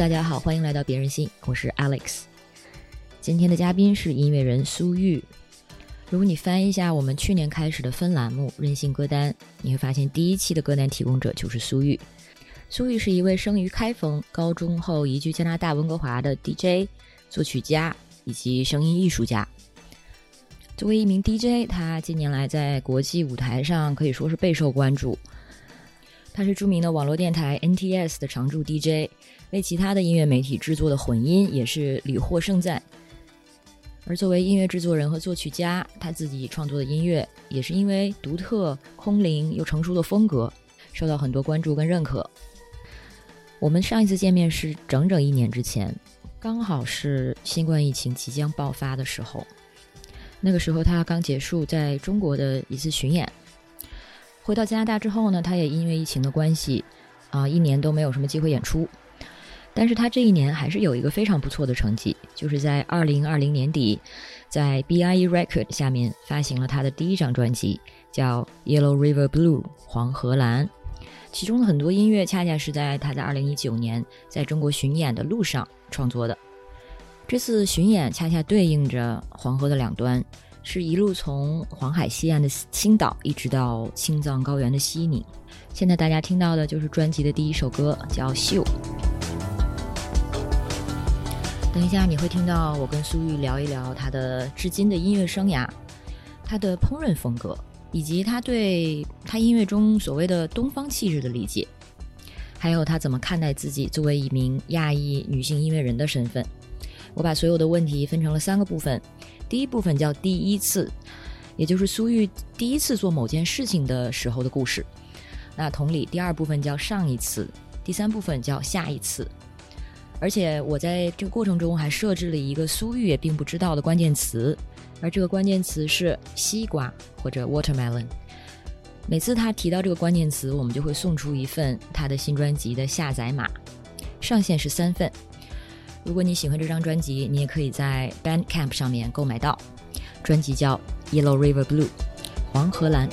大家好，欢迎来到别人心，我是 Alex。今天的嘉宾是音乐人苏玉。如果你翻一下我们去年开始的分栏目“任性歌单”，你会发现第一期的歌单提供者就是苏玉。苏玉是一位生于开封、高中后移居加拿大温哥华的 DJ、作曲家以及声音艺术家。作为一名 DJ，他近年来在国际舞台上可以说是备受关注。他是著名的网络电台 NTS 的常驻 DJ，为其他的音乐媒体制作的混音也是屡获盛赞。而作为音乐制作人和作曲家，他自己创作的音乐也是因为独特、空灵又成熟的风格，受到很多关注跟认可。我们上一次见面是整整一年之前，刚好是新冠疫情即将爆发的时候。那个时候他刚结束在中国的一次巡演，回到加拿大之后呢，他也因为疫情的关系，啊，一年都没有什么机会演出。但是他这一年还是有一个非常不错的成绩，就是在二零二零年底，在 BIE Record 下面发行了他的第一张专辑，叫《Yellow River Blue》黄河蓝。其中的很多音乐恰恰是在他在二零一九年在中国巡演的路上创作的。这次巡演恰恰对应着黄河的两端，是一路从黄海西岸的青岛一直到青藏高原的西宁。现在大家听到的就是专辑的第一首歌，叫《秀》。等一下，你会听到我跟苏玉聊一聊他的至今的音乐生涯，他的烹饪风格，以及他对他音乐中所谓的东方气质的理解，还有他怎么看待自己作为一名亚裔女性音乐人的身份。我把所有的问题分成了三个部分，第一部分叫第一次，也就是苏玉第一次做某件事情的时候的故事。那同理，第二部分叫上一次，第三部分叫下一次。而且我在这个过程中还设置了一个苏玉也并不知道的关键词，而这个关键词是西瓜或者 watermelon。每次他提到这个关键词，我们就会送出一份他的新专辑的下载码，上限是三份。如果你喜欢这张专辑，你也可以在 Bandcamp 上面购买到。专辑叫 Yellow River Blue，黄河蓝。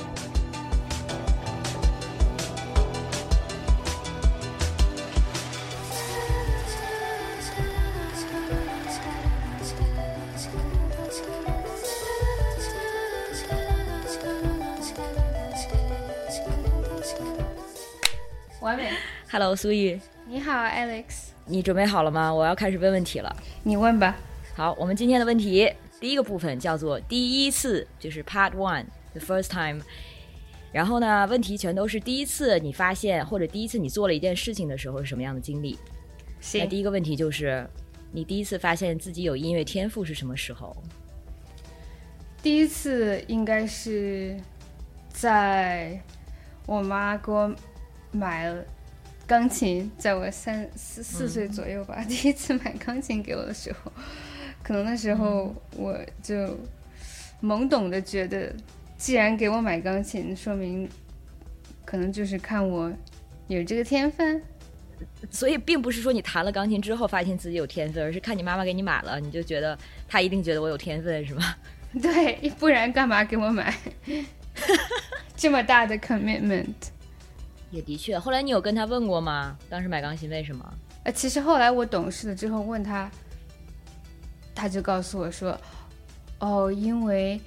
完美。Hello，苏玉，你好，Alex。你准备好了吗？我要开始问问题了。你问吧。好，我们今天的问题第一个部分叫做第一次，就是 Part One，the first time。然后呢，问题全都是第一次你发现或者第一次你做了一件事情的时候是什么样的经历。那，第一个问题就是，你第一次发现自己有音乐天赋是什么时候？第一次应该是在我妈给我买了钢琴，在我三四四岁左右吧，第一次买钢琴给我的时候，可能那时候我就懵懂的觉得，既然给我买钢琴，说明可能就是看我有这个天分。所以并不是说你弹了钢琴之后发现自己有天分，而是看你妈妈给你买了，你就觉得她一定觉得我有天分，是吧？对，不然干嘛给我买 这么大的 commitment？也的确。后来你有跟他问过吗？当时买钢琴为什么？呃，其实后来我懂事了之后问他，他就告诉我说，哦，因为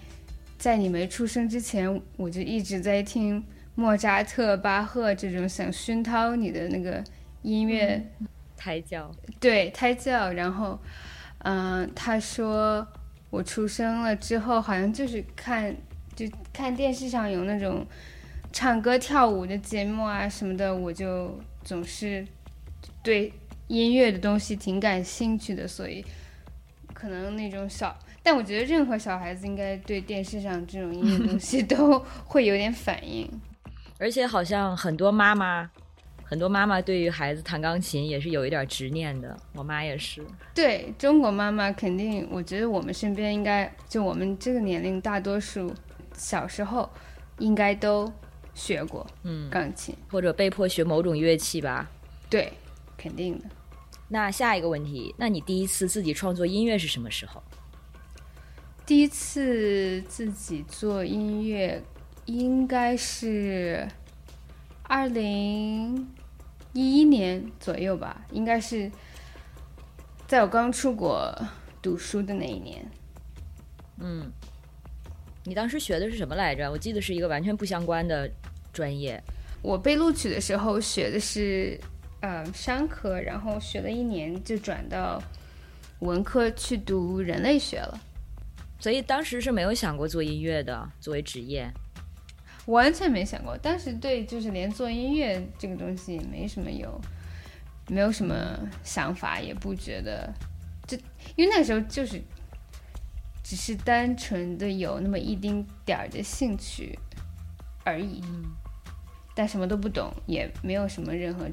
在你没出生之前，我就一直在听莫扎特、巴赫这种想熏陶你的那个音乐，胎教。对胎教。然后，嗯、他说我出生了之后，好像就是看就看电视上有那种唱歌跳舞的节目啊什么的，我就总是对音乐的东西挺感兴趣的，所以可能那种小，但我觉得任何小孩子应该对电视上这种音乐东西 都会有点反应。而且好像很多妈妈，很多妈妈对于孩子弹钢琴也是有一点执念的。我妈也是。对中国妈妈肯定，我觉得我们身边应该就我们这个年龄，大多数小时候应该都学过嗯，钢琴。或者被迫学某种乐器吧。对，肯定的。那下一个问题，那你第一次自己创作音乐是什么时候？第一次自己做音乐，应该是二零一一年左右吧，应该是在我刚出国读书的那一年。嗯，你当时学的是什么来着？我记得是一个完全不相关的专业。我被录取的时候学的是呃商科，然后学了一年就转到文科去读人类学了。所以当时是没有想过做音乐的作为职业，完全没想过。当时对就是连做音乐这个东西也没什么有，没有什么想法，也不觉得，就因为那个时候就是只是单纯的有那么一丁点儿的兴趣而已，但什么都不懂，也没有什么任何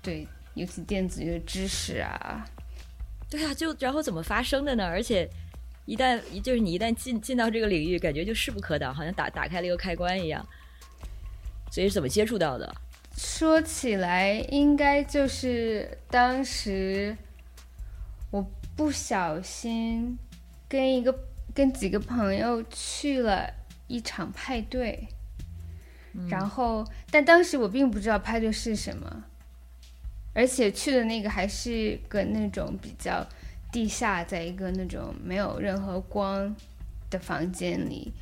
对尤其电子乐知识啊。对啊，就然后怎么发生的呢？而且。一旦就是你一旦进进到这个领域，感觉就势不可挡，好像打打开了一个开关一样。所以是怎么接触到的？说起来，应该就是当时我不小心跟一个跟几个朋友去了一场派对，然后但当时我并不知道派对是什么，而且去的那个还是个那种比较。地下，在一个那种没有任何光的房间里，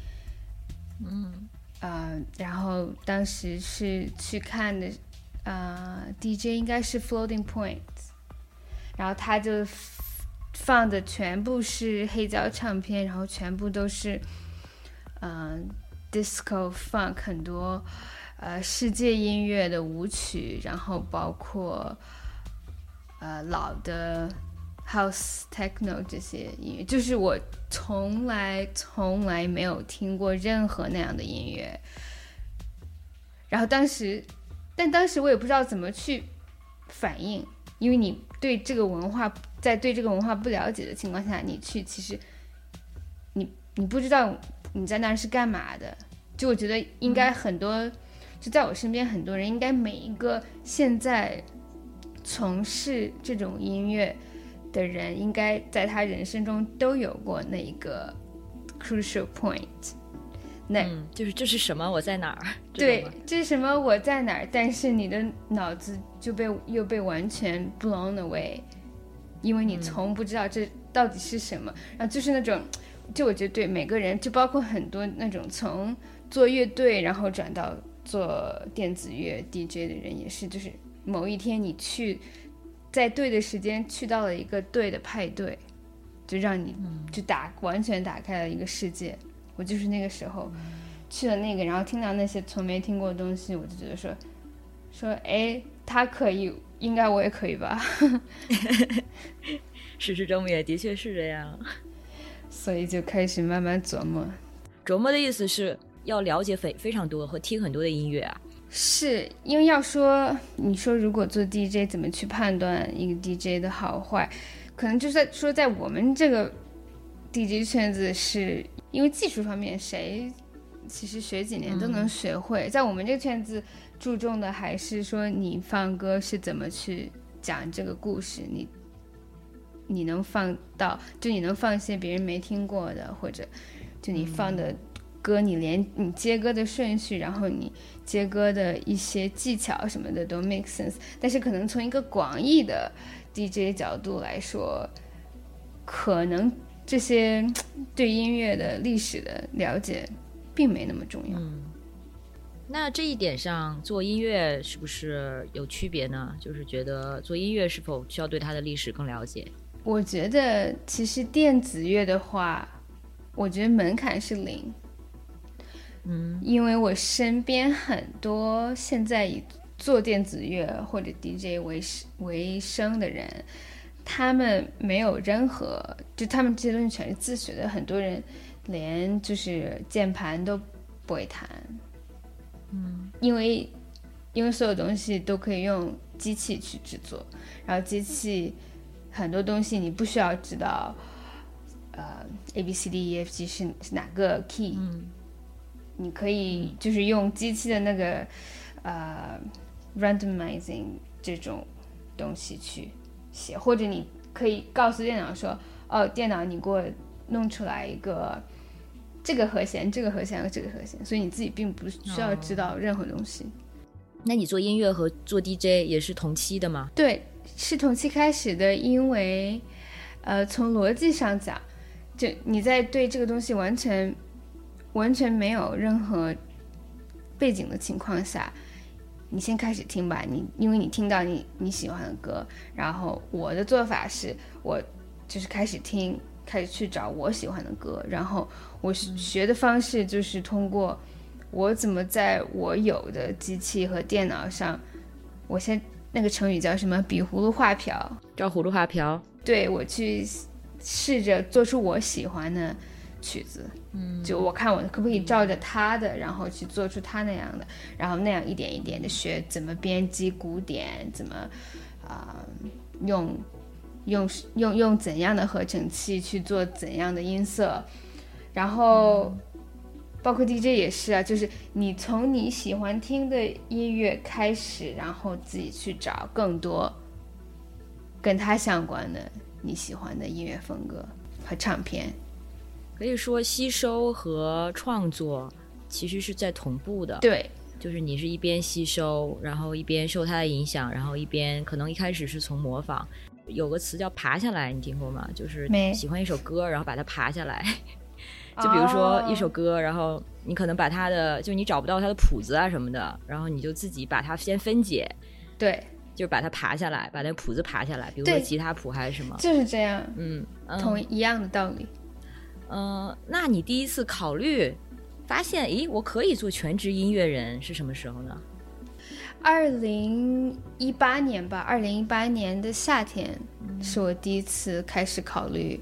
嗯，呃，然后当时是去看的，呃，DJ 应该是 Floating Point，然后他就放的全部是黑胶唱片，然后全部都是，嗯，Disco Funk 很多，呃，世界音乐的舞曲，然后包括，呃，老的。House techno 这些音乐，就是我从来从来没有听过任何那样的音乐。然后当时，但当时我也不知道怎么去反应，因为你对这个文化在对这个文化不了解的情况下，你去其实你你不知道你在那儿是干嘛的。就我觉得应该很多，就在我身边很多人，应该每一个现在从事这种音乐。的人应该在他人生中都有过那一个 crucial point，那就是这是什么？我在哪儿？对，这是什么？我在哪儿？但是你的脑子就被又被完全 blown away，因为你从不知道这到底是什么。然后就是那种，就我觉得对每个人，就包括很多那种从做乐队然后转到做电子乐 DJ 的人也是，就是某一天你去。在对的时间去到了一个对的派对，就让你就打完全打开了一个世界。我就是那个时候去了那个，然后听到那些从没听过的东西，我就觉得说说哎，他可以，应该我也可以吧。事实证明也的确是这样，所以就开始慢慢琢磨。琢磨的意思是要了解非非常多和听很多的音乐啊。是因为要说，你说如果做 DJ 怎么去判断一个 DJ 的好坏，可能就在说在我们这个 DJ 圈子，是因为技术方面谁其实学几年都能学会。在我们这个圈子，注重的还是说你放歌是怎么去讲这个故事，你你能放到就你能放一些别人没听过的，或者就你放的。歌，你连你接歌的顺序，然后你接歌的一些技巧什么的都 make sense。但是可能从一个广义的 DJ 角度来说，可能这些对音乐的历史的了解并没那么重要。嗯，那这一点上做音乐是不是有区别呢？就是觉得做音乐是否需要对它的历史更了解？我觉得其实电子乐的话，我觉得门槛是零。嗯，因为我身边很多现在以做电子乐或者 DJ 为生为生的人，他们没有任何，就他们这些东西全是自学的。很多人连就是键盘都不会弹，嗯，因为因为所有东西都可以用机器去制作，然后机器很多东西你不需要知道，呃，A B C D E F G 是是哪个 key。你可以就是用机器的那个呃 randomizing 这种东西去写，或者你可以告诉电脑说：“哦，电脑，你给我弄出来一个这个和弦，这个和弦和这个和弦。”所以你自己并不需要知道任何东西。那你做音乐和做 DJ 也是同期的吗？对，是同期开始的，因为，呃，从逻辑上讲，就你在对这个东西完全完全没有任何背景的情况下，你先开始听吧。你因为你听到你你喜欢的歌，然后我的做法是我就是开始听，开始去找我喜欢的歌，然后我学的方式就是通过。我怎么在我有的机器和电脑上，我先那个成语叫什么？比葫芦画瓢，照葫芦画瓢。对我去试着做出我喜欢的曲子，嗯，就我看我可不可以照着他的，然后去做出他那样的，然后那样一点一点的学怎么编辑鼓点，怎么啊用用用用怎样的合成器去做怎样的音色，然后。包括 DJ 也是啊，就是你从你喜欢听的音乐开始，然后自己去找更多跟他相关的你喜欢的音乐风格和唱片。可以说，吸收和创作其实是在同步的。对，就是你是一边吸收，然后一边受他的影响，然后一边可能一开始是从模仿。有个词叫“爬下来”，你听过吗？就是喜欢一首歌，然后把它爬下来。就比如说一首歌，然后你可能把它的，就你找不到它的谱子啊什么的，然后你就自己把它先分解，对，就是把它爬下来，把那个谱子爬下来，比如说吉他谱还是什么，就是这样，嗯，同一样的道理。嗯，那你第一次考虑发现，咦，我可以做全职音乐人是什么时候呢？二零一八年吧，二零一八年的夏天是我第一次开始考虑。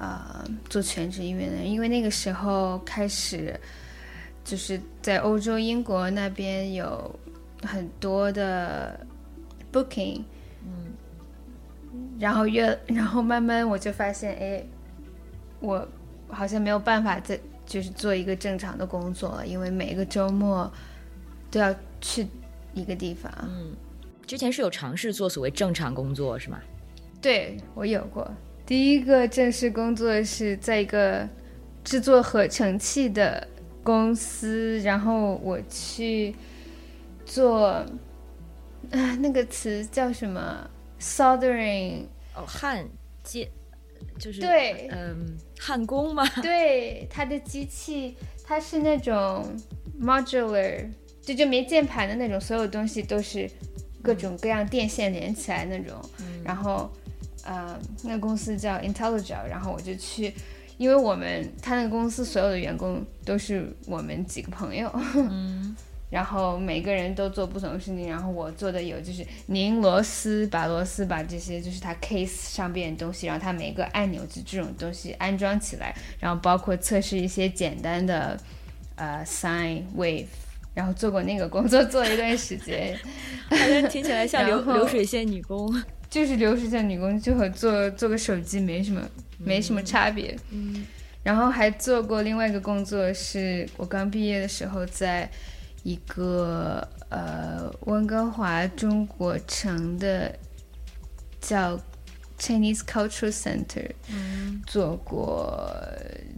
啊，做全职音乐人，因为那个时候开始，就是在欧洲、英国那边有很多的 booking，嗯，然后越，然后慢慢我就发现，哎，我好像没有办法再就是做一个正常的工作了，因为每个周末都要去一个地方。嗯，之前是有尝试做所谓正常工作是吗？对我有过。第一个正式工作是在一个制作合成器的公司，然后我去做啊，那个词叫什么？soldering 哦，焊接就是对，嗯，焊工嘛？对，它的机器它是那种 modular，就就没键盘的那种，所有东西都是各种各样电线连起来那种，然后。呃，那个公司叫 Intelligent，然后我就去，因为我们他那个公司所有的员工都是我们几个朋友，嗯，然后每个人都做不同的事情，然后我做的有就是拧螺丝，把螺丝把这些就是它 case 上边的东西，然后它每个按钮就这种东西安装起来，然后包括测试一些简单的呃 sine wave，然后做过那个工作做了一段时间，听起来像流流水线女工。就是流水线女工，就和做做个手机没什么，没什么差别。嗯，然后还做过另外一个工作，是我刚毕业的时候，在一个呃温哥华中国城的叫 Chinese Cultural Center，嗯，做过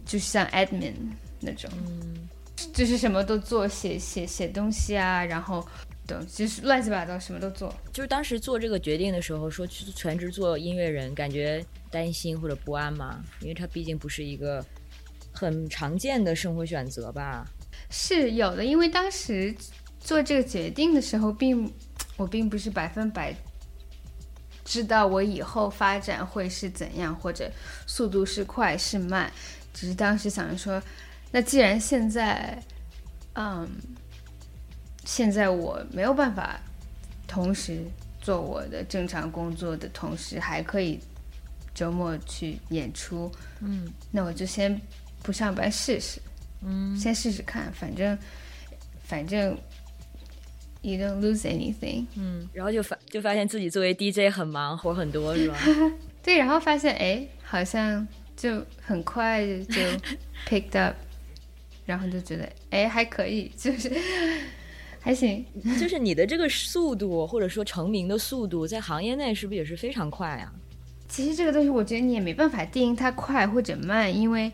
就是像 admin 那种，嗯，就是什么都做，写写写东西啊，然后。对，就是乱七八糟，什么都做。就是当时做这个决定的时候，说去全职做音乐人，感觉担心或者不安吗？因为它毕竟不是一个很常见的生活选择吧。是有的，因为当时做这个决定的时候，并 我并不是百分百知道我以后发展会是怎样，或者速度是快是慢，只是当时想着说，那既然现在，嗯。现在我没有办法同时做我的正常工作的同时，还可以周末去演出。嗯，那我就先不上班试试。嗯，先试试看，反正反正 you don't lose anything。嗯，然后就发就发现自己作为 DJ 很忙，活很多，是吧？对，然后发现哎，好像就很快就 picked up，然后就觉得哎还可以，就是。还行，就是你的这个速度，或者说成名的速度，在行业内是不是也是非常快啊？其实这个东西，我觉得你也没办法定义它快或者慢，因为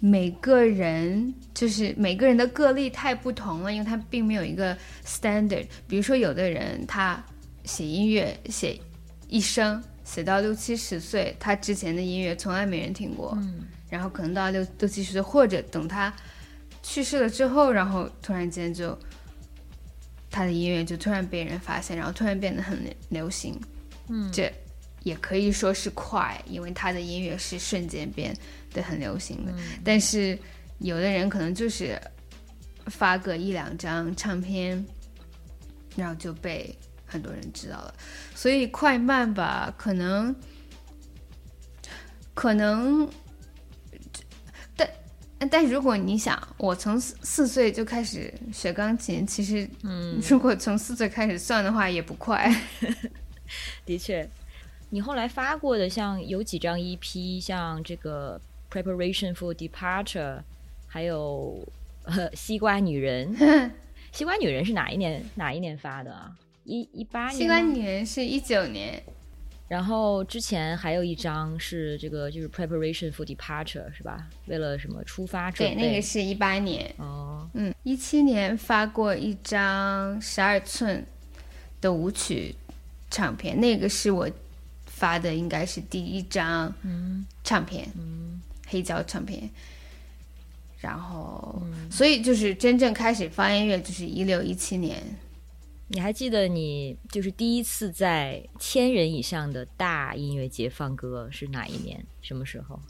每个人就是每个人的个例太不同了，因为他并没有一个 standard。比如说，有的人他写音乐写一生，写到六七十岁，他之前的音乐从来没人听过，嗯然后可能到六六七十岁，或者等他去世了之后，然后突然间就他的音乐就突然被人发现，然后突然变得很流行。嗯，这也可以说是快，因为他的音乐是瞬间变得很流行的。但是有的人可能就是发个一两张唱片，然后就被很多人知道了。所以快慢吧，可能可能，但但如果你想，我从四四岁就开始学钢琴，其实嗯，如果从四岁开始算的话，也不快。的确，你后来发过的像有几张 EP，像这个 Preparation for Departure，还有呃西瓜女人。西瓜女人是哪一年哪一年发的啊？一一八年。西瓜女人是一九年，然后之前还有一张是这个就是 Preparation for Departure 是吧？为了什么出发准对，那个是一八年。哦，嗯，一七年发过一张十二寸的舞曲唱片，那个是我发的，应该是第一张嗯唱片，嗯黑胶唱片。然后，嗯，所以就是真正开始发音乐就是一六一七年，你还记得你就是第一次在千人以上的大音乐节放歌是哪一年？什么时候？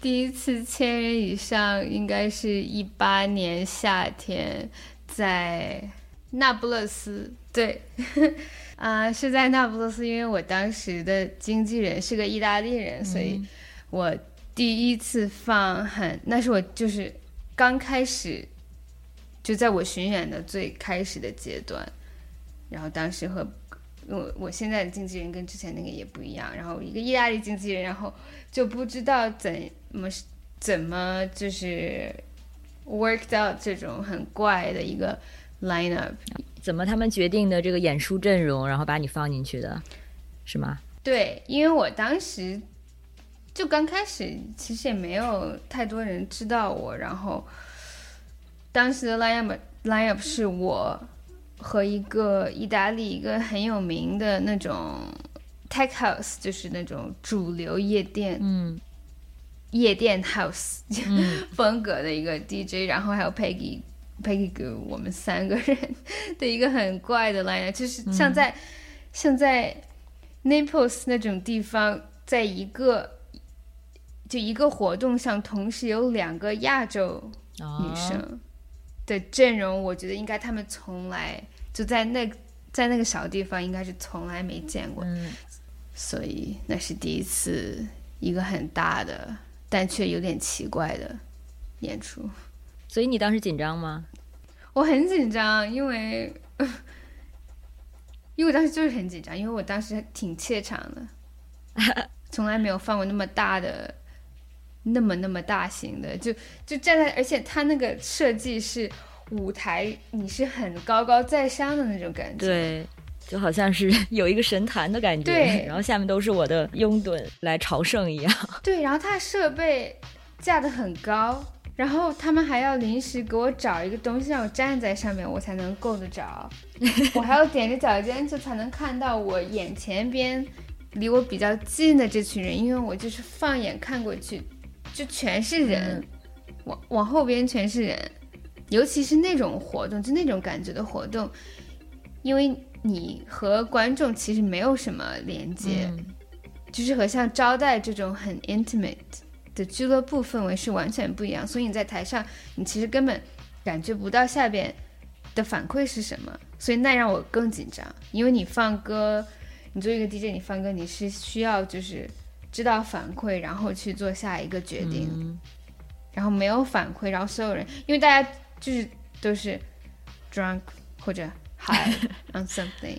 第一次千人以上应该是一八年夏天，在那不勒斯。对，啊、是在那不勒斯，因为我当时的经纪人是个意大利人，所以我第一次放很，那是我就是刚开始，就在我巡演的最开始的阶段，然后当时和我我现在的经纪人跟之前那个也不一样，然后一个意大利经纪人，然后就不知道怎么怎么就是 worked out 这种很怪的一个 lineup。怎么他们决定的这个演出阵容，然后把你放进去的，是吗？对，因为我当时就刚开始，其实也没有太多人知道我，然后当时的 lineup lineup 是我和一个意大利一个很有名的那种 tech house，就是那种主流夜店嗯。夜店 house 嗯。风格的一个 DJ，然后还有 Peggy Peggy 给我们三个人 的一个很怪的 line，就是像在、像在 Naples 那种地方，在一个就一个活动上同时有两个亚洲哦女生的阵容，我觉得应该他们从来就在那在那个小地方应该是从来没见过，嗯所以那是第一次一个很大的但却有点奇怪的演出。所以你当时紧张吗？我很紧张，因为 因为我当时就是很紧张，因为我当时挺怯场的，从来没有放过那么大的、那么那么大型的，就就站在，而且它那个设计是舞台，你是很高高在上的那种感觉。对，就好像是 有一个神坛的感觉，对然后下面都是我的拥趸来朝圣一样。对，然后它设备架得很高，然后他们还要临时给我找一个东西让我站在上面，我才能够得着。我还要踮着脚尖就才能看到我眼前边离我比较近的这群人，因为我就是放眼看过去，就全是人，往往后边全是人，尤其是那种活动，就那种感觉的活动，因为你和观众其实没有什么连接。嗯。就是和像招待这种很 intimate 的俱乐部氛围是完全不一样，所以你在台上，你其实根本感觉不到下边的反馈是什么，所以那让我更紧张，因为你放歌，你作为一个 DJ，你放歌你是需要就是知道反馈，然后去做下一个决定，嗯然后没有反馈，然后所有人，因为大家就是都是 drunk 或者 high on something，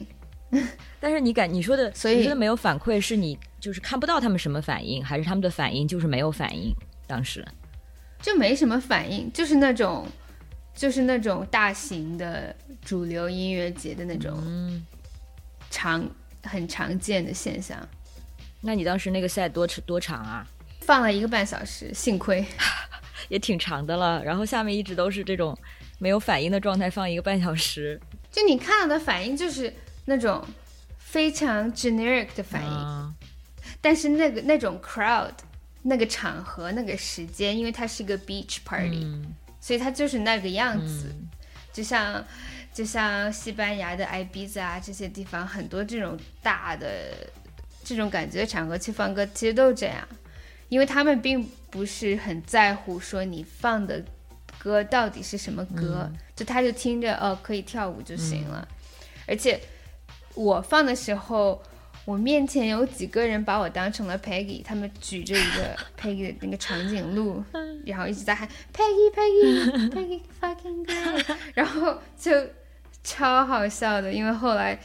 但是你感你说的，所以你说的没有反馈，是你就是看不到他们什么反应，还是他们的反应就是没有反应？当时，就没什么反应，就是那种，就是那种大型的主流音乐节的那种嗯，常很常见的现象。那你当时那个赛多多长啊？放了一个半小时，幸亏 也挺长的了。然后下面一直都是这种没有反应的状态，放一个半小时。就你看到的反应就是那种非常 generic 的反应，但是那个那种 crowd 那个场合那个时间，因为它是一个 beach party，所以它就是那个样子，就像就像西班牙的埃比子啊这些地方，很多这种大的这种感觉的场合去放歌，其实都是这样，因为他们并不是很在乎说你放的。歌到底是什么歌？就他就听着哦，可以跳舞就行了。而且我放的时候，我面前有几个人把我当成了 Peggy，他们举着一个 Peggy 的那个长颈鹿，然后一直在喊 Peggy Peggy Peggy fucking girl，然后就超好笑的。因为后来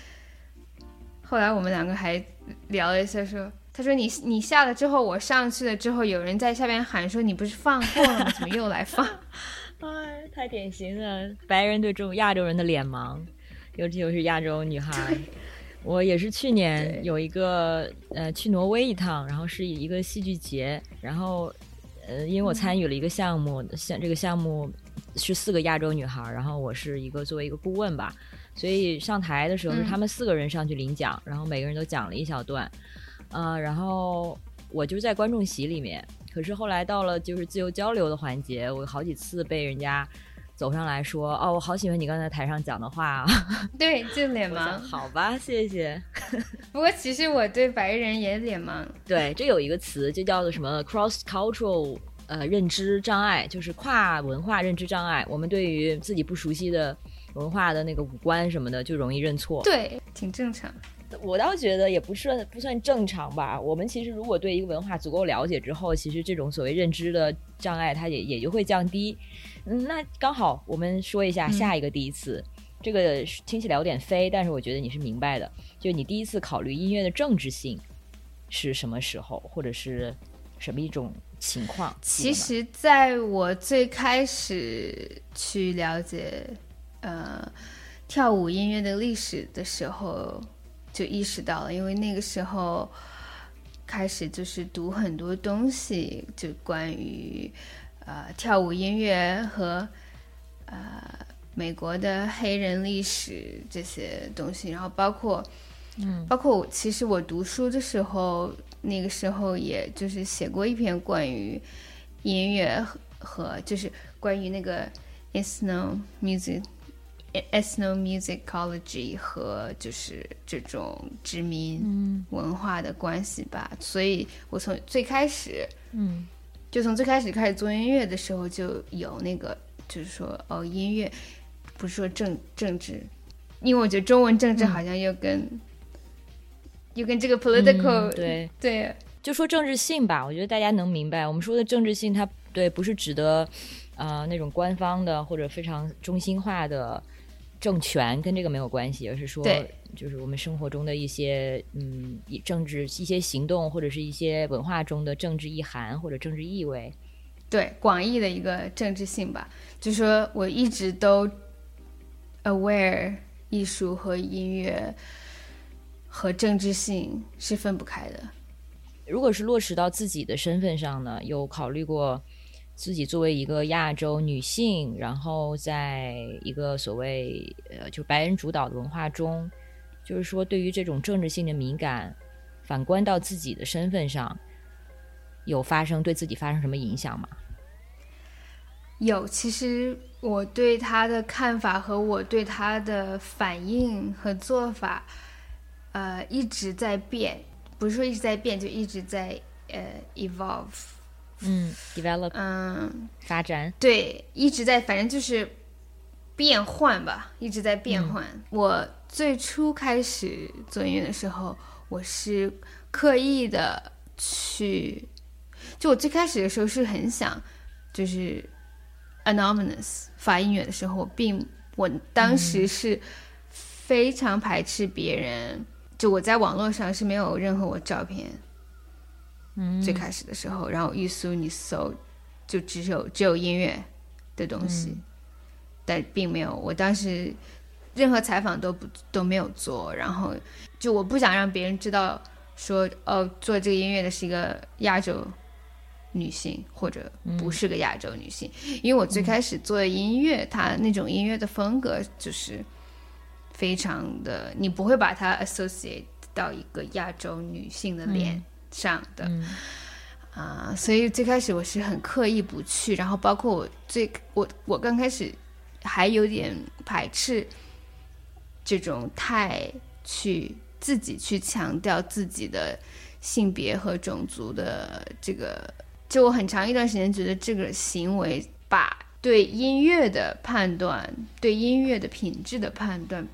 后来我们两个还聊了一下，说他说你你下了之后，我上去了之后，有人在下边喊说你不是放过了吗？怎么又来放？哎，太典型了！白人对这种亚洲人的脸盲，尤其又是亚洲女孩。我也是去年有一个呃去挪威一趟，然后是一个戏剧节，然后呃因为我参与了一个项目，像这个项目是四个亚洲女孩，然后我是一个作为一个顾问吧，所以上台的时候是他们四个人上去领奖，然后每个人都讲了一小段，呃，然后我就在观众席里面。可是后来到了就是自由交流的环节，我好几次被人家走上来说：“哦，我好喜欢你刚才台上讲的话啊。”对，就脸盲。好吧，谢谢。不过其实我对白人也脸盲。对，这有一个词就叫做什么 “cross cultural” 呃认知障碍，就是跨文化认知障碍。我们对于自己不熟悉的文化的那个五官什么的，就容易认错。对，挺正常。我倒觉得也不算不算正常吧。我们其实如果对一个文化足够了解之后，其实这种所谓认知的障碍，它也也就会降低。嗯，那刚好我们说一下下一个第一次，这个听起来有点飞，但是我觉得你是明白的。就你第一次考虑音乐的政治性是什么时候，或者是什么一种情况？其实，在我最开始去了解呃跳舞音乐的历史的时候。就意识到了，因为那个时候开始就是读很多东西，就关于呃跳舞音乐和呃美国的黑人历史这些东西，然后包括嗯，包括我其实我读书的时候，那个时候也就是写过一篇关于音乐和就是关于那个 ethno music。Ethnomusicology 和就是这种殖民文化的关系吧，所以我从最开始，嗯，就从最开始开始做音乐的时候就有那个，就是说哦，音乐不是说政政治，因为我觉得中文政治好像又跟又跟这个 political 对。对，就说政治性吧，我觉得大家能明白，我们说的政治性，它对不是指的呃那种官方的或者非常中心化的。政权跟这个没有关系，而是说，就是我们生活中的一些，嗯，政治一些行动，或者是一些文化中的政治意涵或者政治意味，对广义的一个政治性吧。就说我一直都 aware 艺术和音乐和政治性是分不开的。如果是落实到自己的身份上呢，有考虑过？自己作为一个亚洲女性，然后在一个所谓呃就白人主导的文化中，就是说对于这种政治性的敏感，反观到自己的身份上，有发生对自己发生什么影响吗？有，其实我对他的看法和我对他的反应和做法，呃一直在变，不是说一直在变，就一直在呃 evolve。嗯，develop，嗯，发展，对，一直在，反正就是变换吧，一直在变换。我最初开始做音乐的时候，我是刻意的去，就我最开始的时候是很想，就是 anonymous 发音乐的时候，我并我当时是非常排斥别人，就我在网络上是没有任何我照片。最开始的时候，然后一搜你搜，就只有只有音乐的东西，但并没有。我当时任何采访都不都没有做，然后就我不想让别人知道说哦，做这个音乐的是一个亚洲女性，或者不是个亚洲女性。因为我最开始做的音乐，它那种音乐的风格就是非常的，你不会把它 associate 到一个亚洲女性的脸上的。啊，所以最开始我是很刻意不去，然后包括我最我我刚开始还有点排斥这种太去自己去强调自己的性别和种族的这个，就我很长一段时间觉得这个行为把对音乐的判断、对音乐的品质的判断，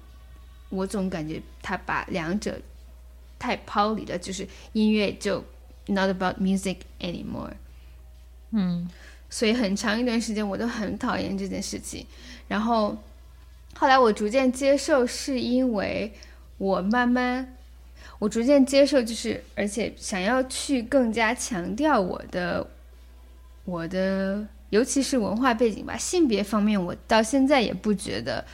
我总感觉他把两者太抛离了，就是音乐就。Not about music anymore。嗯，所以很长一段时间我都很讨厌这件事情。然后后来我逐渐接受，是因为我慢慢，我逐渐接受，就是而且想要去更加强调我的我的，尤其是文化背景吧，性别方面，我到现在也不觉得，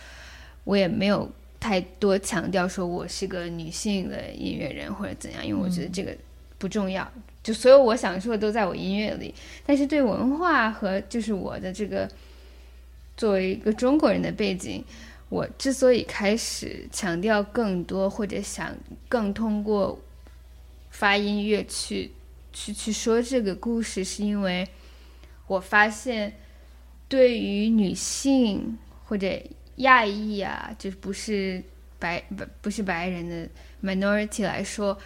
我也没有太多强调说我是个女性的音乐人或者怎样，因为我觉得这个。不重要，就所有我想说的都在我音乐里。但是对文化和就是我的这个作为一个中国人的背景，我之所以开始强调更多或者想更通过发音乐去去去说这个故事，是因为我发现对于女性或者亚裔啊，就是不是白不不是白人的 minority 来说。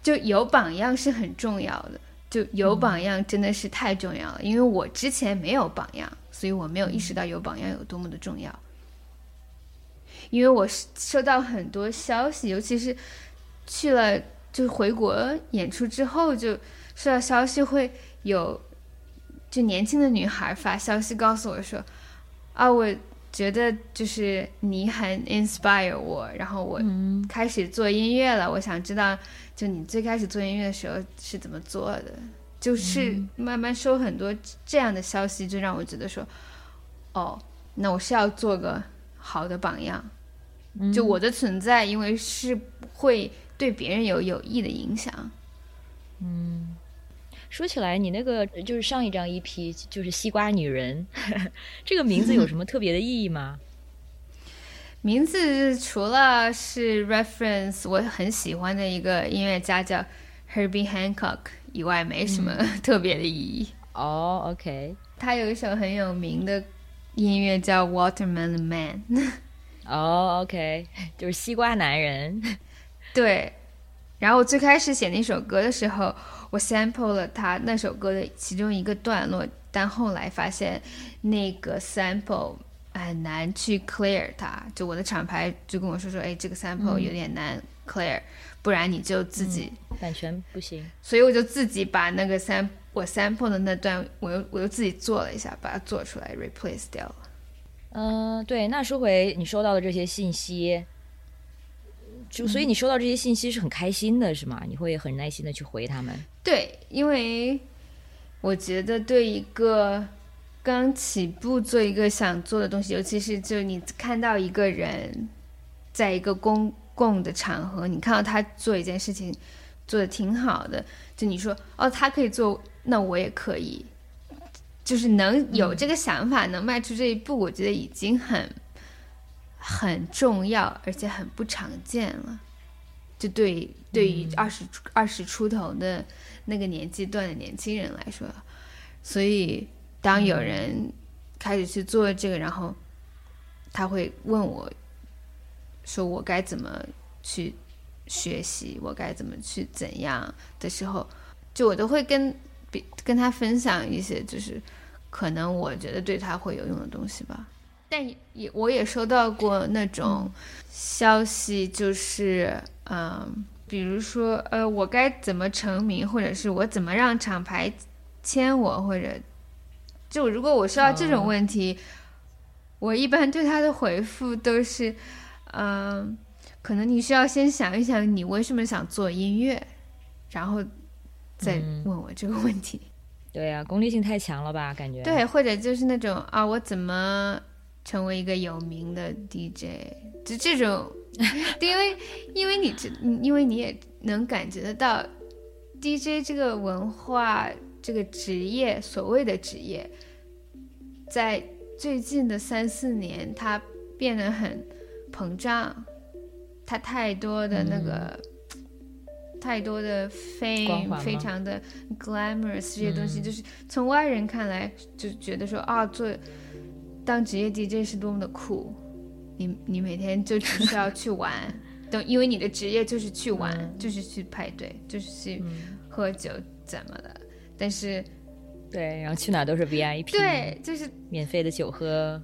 就有榜样是很重要的，就有榜样真的是太重要了。因为我之前没有榜样，所以我没有意识到有榜样有多么的重要。因为我收到很多消息，尤其是去了就回国演出之后，就收到消息会有就年轻的女孩发消息告诉我说：“啊，我觉得就是你很 inspire 我，然后我开始做音乐了，我想知道。”就你最开始做音乐的时候是怎么做的？就是慢慢收很多这样的消息，就让我觉得说，哦，那我是要做个好的榜样。就我的存在，因为是会对别人有有益的影响。嗯，说起来，你那个就是上一张 EP 就是《西瓜女人》，这个名字有什么特别的意义吗？名字除了是 reference 我很喜欢的一个音乐家叫 Herbie Hancock 以外，没什么 特别的意义。哦，OK，他有一首很有名的音乐叫 Watermelon Man。哦，OK，就是西瓜男人。对，然后我最开始写那首歌的时候，我 sample 了他那首歌的其中一个段落，但后来发现那个 sample。很难去 clear 它，就我的厂牌就跟我说说，哎，这个 sample 有点难 clear，不然你就自己版权不行，所以我就自己把那个 sam 我 sample 的那段，我又我又自己做了一下，把它做出来 replace 掉了。嗯，对，那说回你收到的这些信息，就所以你收到这些信息是很开心的，是吗？你会很耐心的去回他们？对，因为我觉得对一个。刚起步做一个想做的东西，尤其是就你看到一个人，在一个公共的场合，你看到他做一件事情做的挺好的，就你说哦，他可以做，那我也可以，就是能有这个想法，能迈出这一步，我觉得已经很很重要，而且很不常见了。就对对于二十二十出头的那个年纪段的年轻人来说，所以。当有人开始去做这个，然后他会问我，说我该怎么去学习，我该怎么去怎样的时候，就我都会跟比跟他分享一些，就是可能我觉得对他会有用的东西吧。但也我也收到过那种消息，就是嗯，比如说呃，我该怎么成名，或者是我怎么让厂牌签我，或者。就如果我收到这种问题，我一般对他的回复都是，嗯，可能你需要先想一想你为什么想做音乐，然后再问我这个问题。对呀，功利性太强了吧？感觉对，或者就是那种啊，我怎么成为一个有名的 DJ？就这种，因为因为你这，因为你也能感觉得到 DJ 这个文化。这个职业，所谓的职业，在最近的三四年，它变得很膨胀，它太多的那个。太多的 fame，非常的 glamorous 这些东西，就是从外人看来就觉得说啊，做当职业 DJ 是多么的酷。你你每天就只需要去玩，等因为你的职业就是去玩，就是去派对，就是去喝酒怎么的。但是对，然后去哪都是 VIP，对，就是免费的酒喝，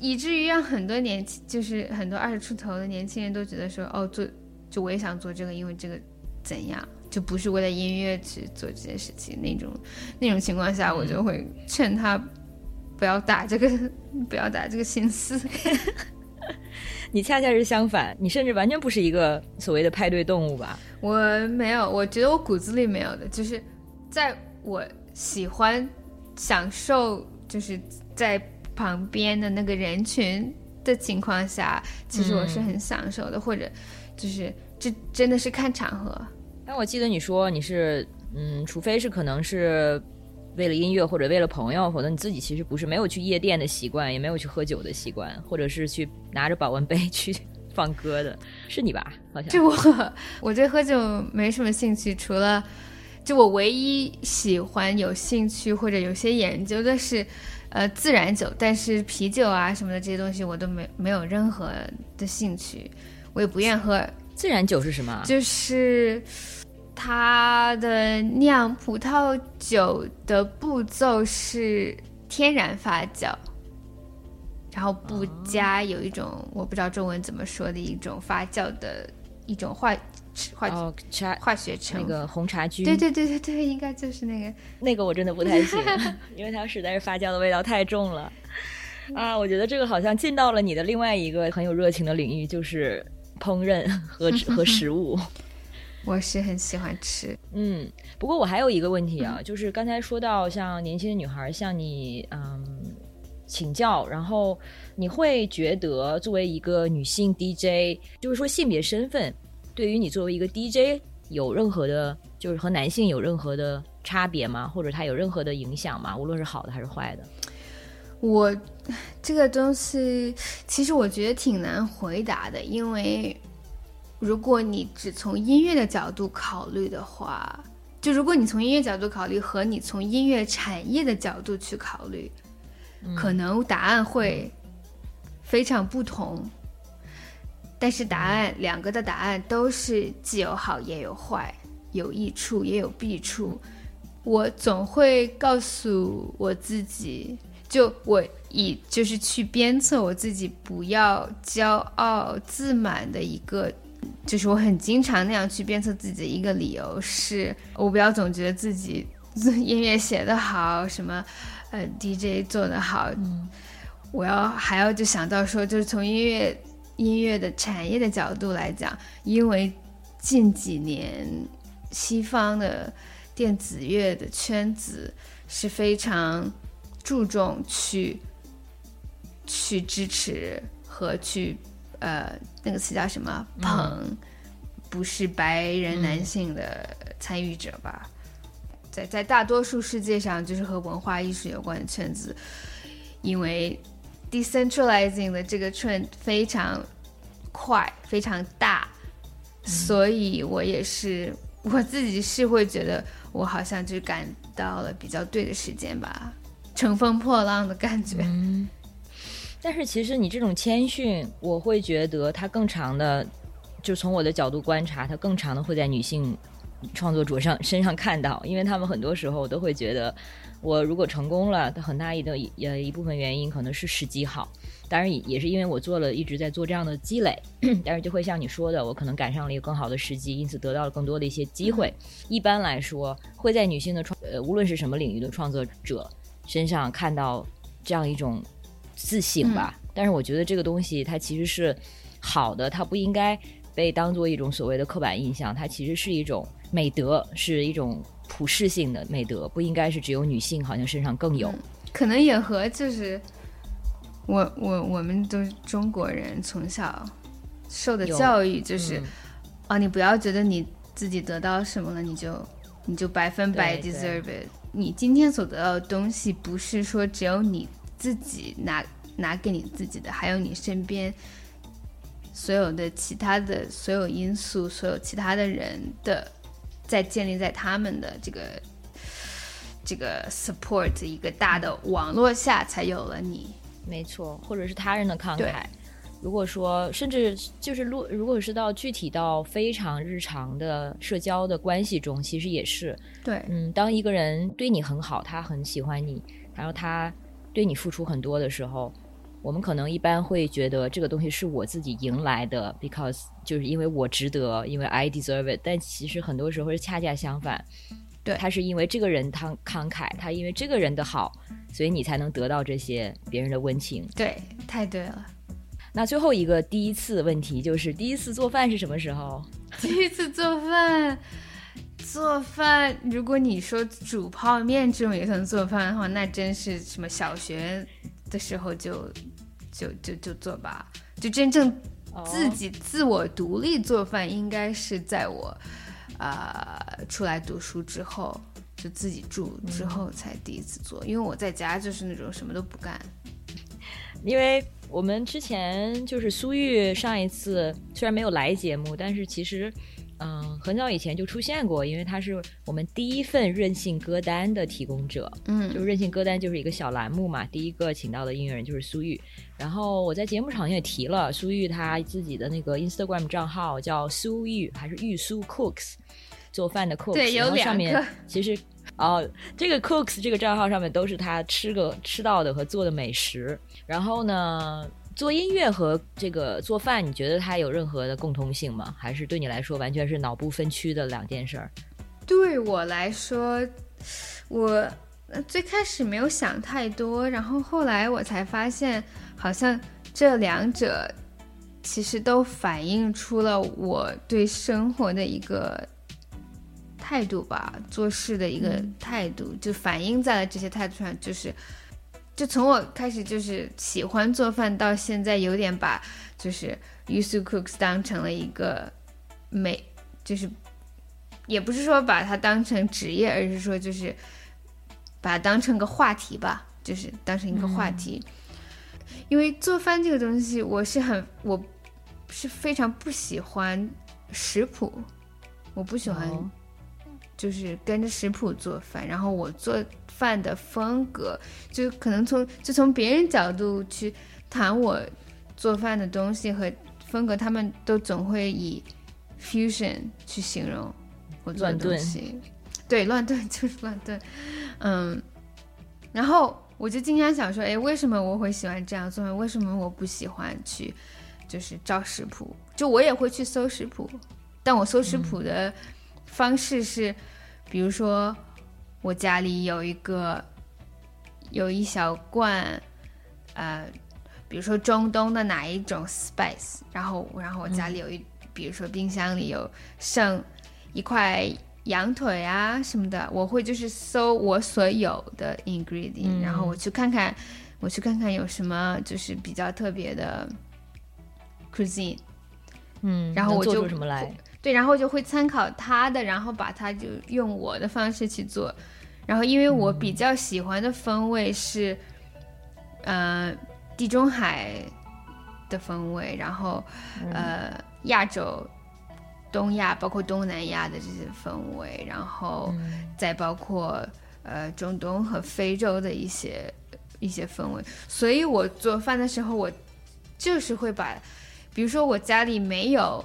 以至于让很多年轻，就是很多二十出头的年轻人都觉得说哦，做就我也想做这个，因为这个。怎样就不是为了音乐去做这件事情？那种那种情况下，我就会劝他不要打这个，不要打这个心思。你恰恰是相反，你甚至完全不是一个所谓的派对动物吧？我没有，我觉得我骨子里没有的，就是在我喜欢享受，就是在旁边的那个人群的情况下，其实我是很享受的，或者就是这真的是看场合。但我记得你说你是，嗯，除非是可能是为了音乐或者为了朋友，否则你自己其实不是没有去夜店的习惯，也没有去喝酒的习惯，或者是去拿着保温杯去放歌的，是你吧？好像就我，我对喝酒没什么兴趣，除了就我唯一喜欢、有兴趣或者有些研究的是，呃，自然酒，但是啤酒啊什么的这些东西我都没没有任何的兴趣，我也不愿喝。自然酒是什么？就是。它的酿葡萄酒的步骤是天然发酵，然后不加有一种我不知道中文怎么说的一种发酵的一种化化茶化学成那个红茶菌。对对对对对，应该就是那个那个我真的不太行，因为它实在是发酵的味道太重了啊！我觉得这个好像进到了你的另外一个很有热情的领域，就是烹饪和和食物。我是很喜欢吃，嗯，不过我还有一个问题啊，就是刚才说到像年轻的女孩向你嗯请教，然后你会觉得作为一个女性 DJ，就是说性别身份对于你作为一个 DJ 有任何的，就是和男性有任何的差别吗？或者它有任何的影响吗？无论是好的还是坏的？我这个东西其实我觉得挺难回答的，因为。如果你只从音乐的角度考虑的话，就如果你从音乐角度考虑和你从音乐产业的角度去考虑，可能答案会非常不同。但是答案两个的答案都是既有好也有坏，有益处也有弊处。我总会告诉我自己，就我以就是去鞭策我自己，不要骄傲自满的一个。就是我很经常那样去鞭策自己的一个理由是，我不要总觉得自己音乐写得好，什么，呃，DJ 做得好，我要还要就想到说，就是从音乐音乐的产业的角度来讲，因为近几年西方的电子乐的圈子是非常注重去去支持和去。呃，那个词叫什么？捧，不是白人男性的参与者吧？在在大多数世界上，就是和文化艺术有关的圈子，因为 decentralizing 的这个 trend 非常快，非常大，所以我也是我自己是会觉得，我好像就赶到了比较对的时间吧，乘风破浪的感觉。但是其实你这种谦逊，我会觉得它更长的，就从我的角度观察，它更长的会在女性创作者上身上看到，因为他们很多时候都会觉得，我如果成功了，它很大一的呃一部分原因可能是时机好，当然也也是因为我做了一直在做这样的积累，但是就会像你说的，我可能赶上了一个更好的时机，因此得到了更多的一些机会。一般来说，会在女性的创呃无论是什么领域的创作者身上看到这样一种。自信吧，但是我觉得这个东西它其实是好的，它不应该被当做一种所谓的刻板印象，它其实是一种美德，是一种普世性的美德，不应该是只有女性好像身上更有。可能也和就是我我我们都是中国人从小受的教育就是啊，你不要觉得你自己得到什么了你就你就百分百 deserve it。你今天所得到的东西，不是说只有你自己拿拿给你自己的，还有你身边所有的其他的所有因素，所有其他的人的，在建立在他们的这个这个 support 一个大的网络下，才有了你。没错，或者是他人的慷慨。如果说，甚至就是如如果是到具体到非常日常的社交的关系中，其实也是，对，嗯，当一个人对你很好，他很喜欢你，然后他对你付出很多的时候，我们可能一般会觉得这个东西是我自己赢来的，because 就是因为我值得，因为 I deserve it。但其实很多时候是恰恰相反，对他是因为这个人慷慷慨，他因为这个人的好，所以你才能得到这些别人的温情。对，太对了。那最后一个第一次问题就是第一次做饭是什么时候？第一次做饭，做饭，如果你说煮泡面这种也算做饭的话，那真是什么小学的时候就就就就做吧。就真正自己自我独立做饭，应该是在我呃出来读书之后，就自己住之后才第一次做。因为我在家就是那种什么都不干。因为我们之前就是苏玉上一次虽然没有来节目，但是其实嗯很早以前就出现过，因为他是我们第一份任性歌单的提供者。嗯就是任性歌单就是一个小栏目嘛，第一个请到的音乐人就是苏玉。然后我在节目场也提了，苏玉他自己的那个 Instagram 账号叫苏玉还是玉苏 Cooks，做饭的 Cooks，对上面其实哦，这个 Cooks 这个账号上面都是他吃个吃到的和做的美食。然后呢，做音乐和这个做饭，你觉得它有任何的共通性吗？还是对你来说完全是脑部分区的两件事儿？对我来说，我呃最开始没有想太多，然后后来我才发现，好像这两者其实都反映出了我对生活的一个态度吧，做事的一个态度，就反映在了这些态度上，就是。就从我开始就是喜欢做饭，到现在有点把就是 Yusu Cooks 当成了一个美，就是也不是说把它当成职业，而是说就是把它当成个话题吧，就是当成一个话题。因为做饭这个东西，我是很我是非常不喜欢食谱，我不喜欢哦就是跟着食谱做饭，然后我做饭的风格就可能从就从别人角度去谈我做饭的东西和风格，他们都总会以 fusion 去形容我做的东西。对，乱炖 就是乱炖，嗯，然后我就经常想说，哎，为什么我会喜欢这样做饭？为什么我不喜欢去就是照食谱？就我也会去搜食谱，但我搜食谱的方式是，比如说我家里有一个有一小罐，呃，比如说中东的哪一种 spice，然后然后我家里有一，比如说冰箱里有剩一块羊腿啊什么的，我会就是搜我所有的 ingredient，、嗯然后我去看看，我去看看有什么就是比较特别的 cuisine。嗯，然后我就出什么来？对，然后就会参考他的，然后把它就用我的方式去做。然后因为我比较喜欢的风味是，呃，地中海的风味，然后呃，亚洲、东亚，包括东南亚的这些风味，然后再包括呃中东和非洲的一些一些风味。所以我做饭的时候，我就是会把，比如说我家里没有。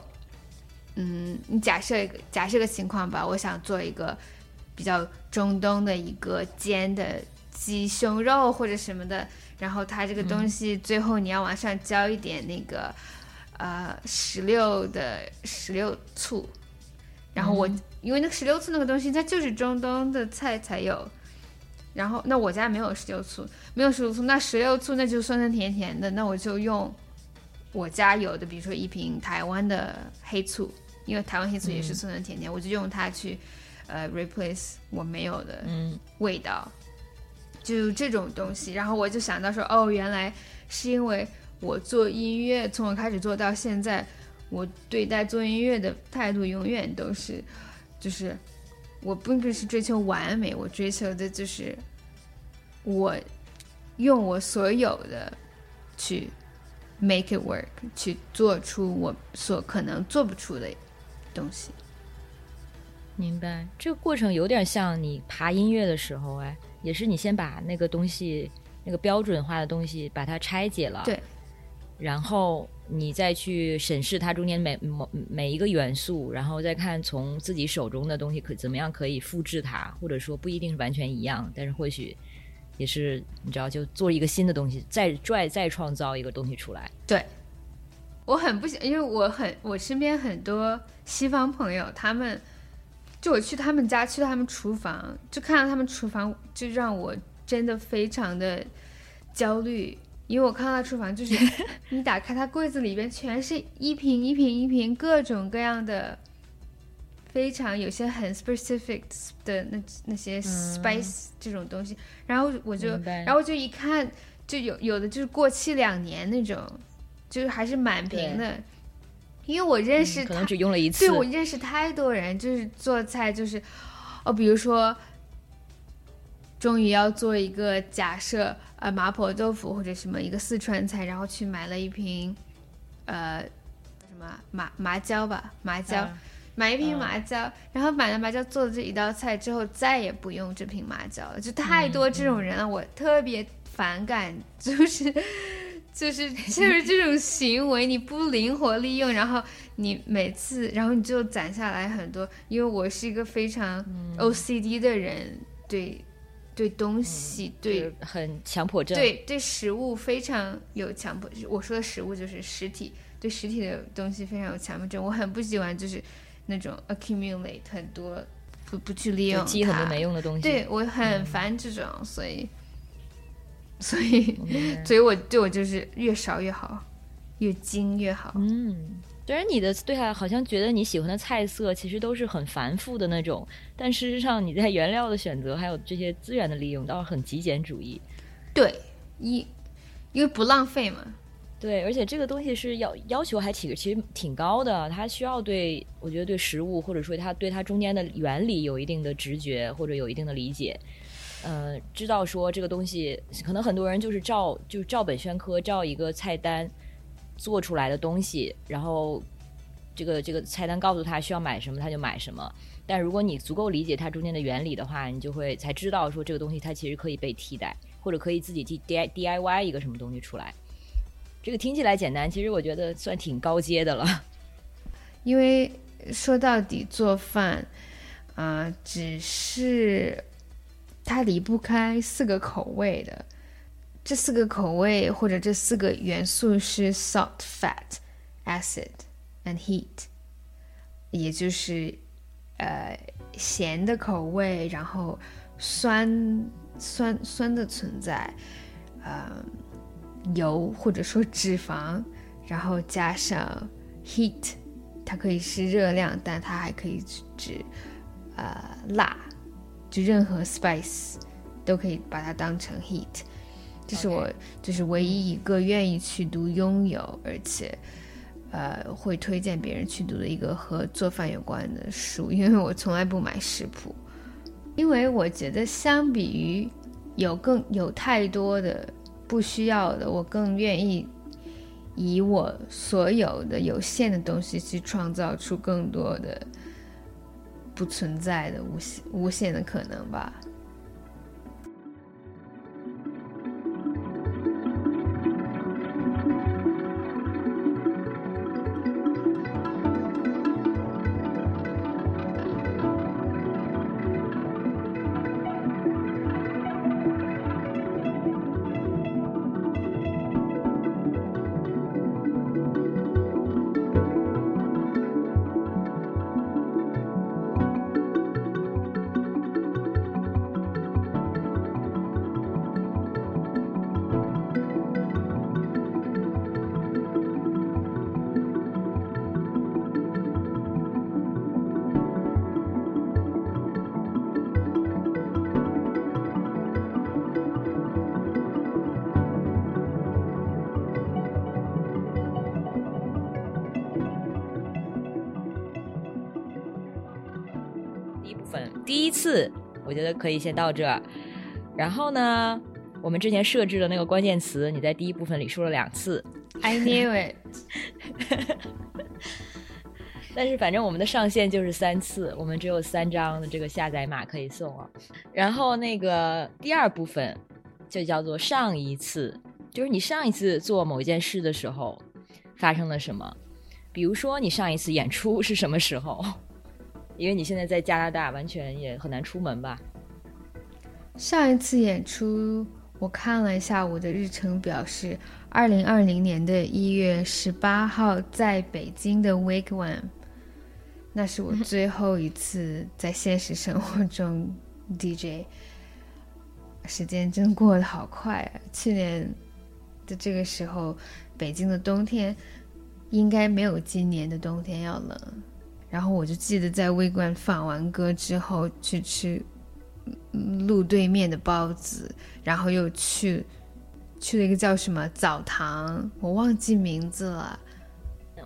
嗯，你假设一个假设个情况吧，我想做一个比较中东的一个煎的鸡胸肉或者什么的，然后它这个东西最后你要往上浇一点那个、呃石榴的石榴醋，然后我、因为那个石榴醋那个东西它就是中东的菜才有，然后那我家没有石榴醋，没有石榴醋，那石榴醋那就酸酸甜甜的，那我就用我家有的，比如说一瓶台湾的黑醋。因为台湾黑醋也是酸酸甜甜，我就用它去，呃，replace 我没有的嗯味道，就这种东西。然后我就想到说，哦，原来是因为我做音乐，从我开始做到现在，我对待做音乐的态度永远都是，就是我并不是追求完美，我追求的就是我用我所有的去 make it work，去做出我所可能做不出的东西。明白，这个过程有点像你爬音乐的时候，哎，也是你先把那个东西，那个标准化的东西把它拆解了，对，然后你再去审视它中间每每每一个元素，然后再看从自己手中的东西可怎么样可以复制它，或者说不一定是完全一样，但是或许也是你知道，就做一个新的东西，再拽再创造一个东西出来。对，我很不想，因为我很我身边很多西方朋友，他们。就我去他们家，去他们厨房，就看到他们厨房，就让我真的非常的焦虑，因为我看到他厨房，就是 你打开他柜子里边，全是一瓶一瓶一瓶各种各样的，非常有些很 specific 的那那些 spice 这种东西，然后我就，然后就一看，就有有的就是过期两年那种，就是还是满屏的。因为我认识，可能只用了一次。对我认识太多人，就是做菜，就是哦，比如说，终于要做一个假设，呃，麻婆豆腐或者什么一个四川菜，然后去买了一瓶，呃，什么麻麻椒吧，麻椒，买一瓶麻椒，然后买了麻椒做了这一道菜之后，再也不用这瓶麻椒了，就太多这种人了，我特别反感，就是。就是就是这种行为，你不灵活利用，然后你每次，然后你就攒下来很多。因为我是一个非常 OCD 的人，对对东西，对很强迫症，对对食物非常有强迫。我说的食物就是实体，对实体的东西非常有强迫症。我很不喜欢就是那种 accumulate 很多不不去利用，积很多没用的东西。对我很烦这种，所以。所以，所以我对我就是越少越好，越精越好。嗯，虽然你的对他好像觉得你喜欢的菜色其实都是很繁复的那种，但事实上你在原料的选择还有这些资源的利用倒是很极简主义。对，一因为不浪费嘛。对，而且这个东西是要要求还挺其实挺高的，它需要对我觉得对食物或者说它对它中间的原理有一定的直觉或者有一定的理解。呃，知道说这个东西，可能很多人就是照就是照本宣科，照一个菜单做出来的东西，然后这个这个菜单告诉他需要买什么，他就买什么。但如果你足够理解它中间的原理的话，你就会才知道说这个东西它其实可以被替代，或者可以自己去 D I D I Y 一个什么东西出来。这个听起来简单，其实我觉得算挺高阶的了。因为说到底做饭啊，只是。它离不开四个口味的，这四个口味或者这四个元素是 salt、fat、acid and heat，也就是呃咸的口味，然后酸酸酸的存在，呃油或者说脂肪，然后加上 heat，它可以是热量，但它还可以指呃辣。就任何 spice 都可以把它当成 heat，这是我就是唯一一个愿意去读拥有，而且呃会推荐别人去读的一个和做饭有关的书，因为我从来不买食谱，因为我觉得相比于有更有太多的不需要的，我更愿意以我所有的有限的东西去创造出更多的。不存在的无限无限的可能吧。次，我觉得可以先到这儿。然后呢，我们之前设置的那个关键词，你在第一部分里说了两次。I knew it。但是反正我们的上限就是三次，我们只有三张的这个下载码可以送啊。然后那个第二部分就叫做上一次，就是你上一次做某一件事的时候发生了什么。比如说你上一次演出是什么时候？因为你现在在加拿大，完全也很难出门吧？上一次演出，我看了一下我的日程表，是二零二零年的一月十八号，在北京的 Wake One。那是我最后一次在现实生活中 DJ。时间真过得好快啊！去年的这个时候，北京的冬天应该没有今年的冬天要冷。然后我就记得在微观放完歌之后去吃路对面的包子，然后又去去了一个叫什么澡堂，我忘记名字了。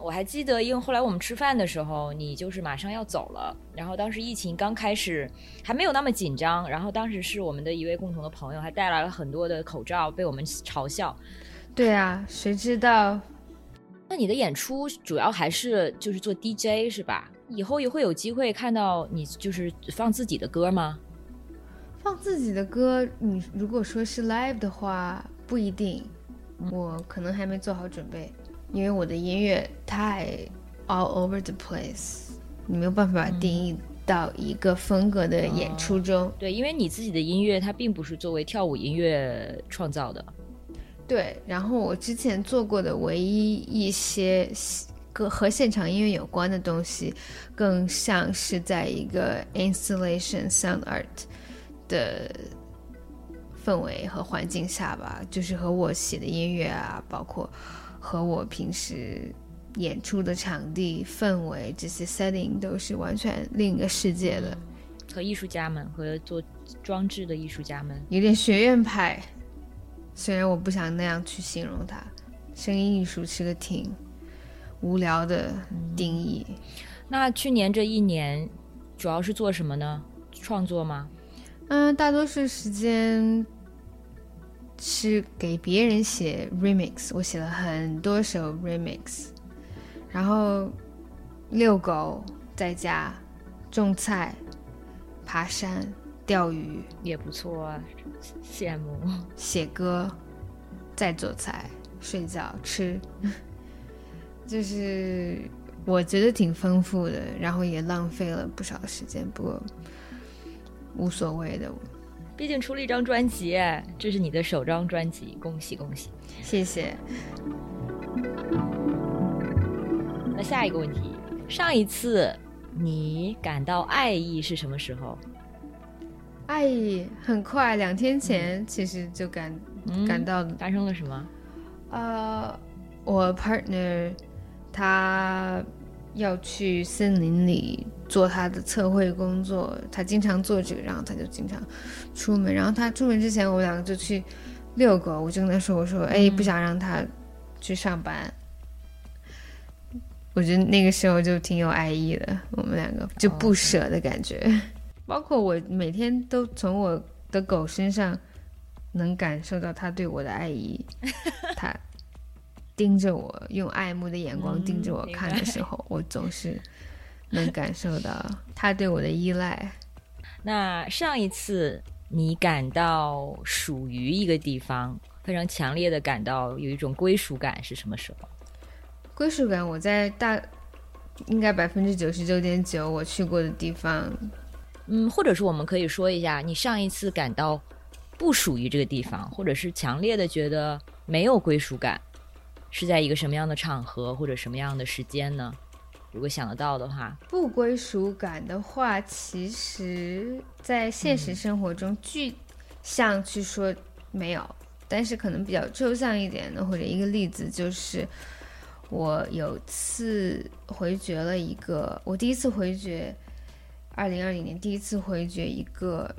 我还记得，因为后来我们吃饭的时候，你就是马上要走了。然后当时疫情刚开始，还没有那么紧张。然后当时是我们的一位共同的朋友，还带来了很多的口罩，被我们嘲笑。对啊，谁知道？那你的演出主要还是就是做 DJ 是吧？以后也会有机会看到你，就是放自己的歌吗？放自己的歌，你如果说是 live 的话，不一定，我可能还没做好准备，因为我的音乐太 all over the place，你没有办法定义到一个风格的演出中。对，因为你自己的音乐它并不是作为跳舞音乐创造的。对，然后我之前做过的唯一一些。和和现场音乐有关的东西，更像是在一个 installation sound art 的氛围和环境下吧。就是和我写的音乐啊，包括和我平时演出的场地氛围这些 setting 都是完全另一个世界的。和艺术家们，和做装置的艺术家们，有点学院派。虽然我不想那样去形容它，声音艺术是个挺。无聊的定义。那去年这一年主要是做什么呢？创作吗？嗯，大多数时间是给别人写 remix。我写了很多首 remix，然后遛狗，在家种菜、爬山、钓鱼也不错啊，羡慕。写歌，再做菜、睡觉、吃。就是我觉得挺丰富的，然后也浪费了不少时间，不过无所谓的。毕竟出了一张专辑，这是你的首张专辑，恭喜恭喜！谢谢。那下一个问题，上一次你感到爱意是什么时候？爱意很快，两天前其实就感感到发生了什么？呃，我 partner。他要去森林里做他的测绘工作，他经常做这个，然后他就经常出门。然后他出门之前，我们两个就去遛狗。我就跟他说：“我说，哎，不想让他去上班。”我觉得那个时候就挺有爱意的，我们两个就不舍的感觉。包括我每天都从我的狗身上能感受到他对我的爱意，他。盯着我，用爱慕的眼光盯着我看的时候，我总是能感受到他对我的依赖。那上一次你感到属于一个地方，非常强烈的感到有一种归属感是什么时候？归属感，我在大应该百分之九十九点九我去过的地方，嗯，或者是我们可以说一下，你上一次感到不属于这个地方，或者是强烈的觉得没有归属感。是在一个什么样的场合或者什么样的时间呢？如果想得到的话，不归属感的话，其实，在现实生活中具象去说没有，但是可能比较抽象一点的，或者一个例子就是，我有次回绝了一个，我第一次回绝，二零二零年第一次回绝一个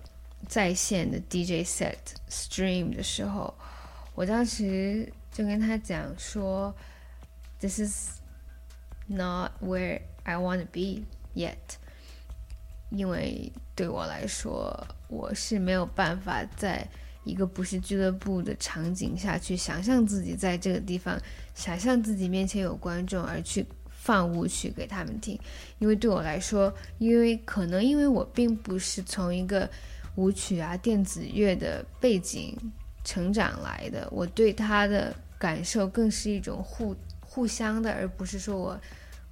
在线的 DJ set stream 的时候，我当时。就跟他讲说，This is not where I want to be yet。因为对我来说，我是没有办法在一个不是俱乐部的场景下去想象自己在这个地方，想象自己面前有观众而去放舞曲给他们听。因为对我来说，因为可能因为我并不是从一个舞曲啊电子乐的背景成长来的，我对他的感受更是一种互互相的，而不是说我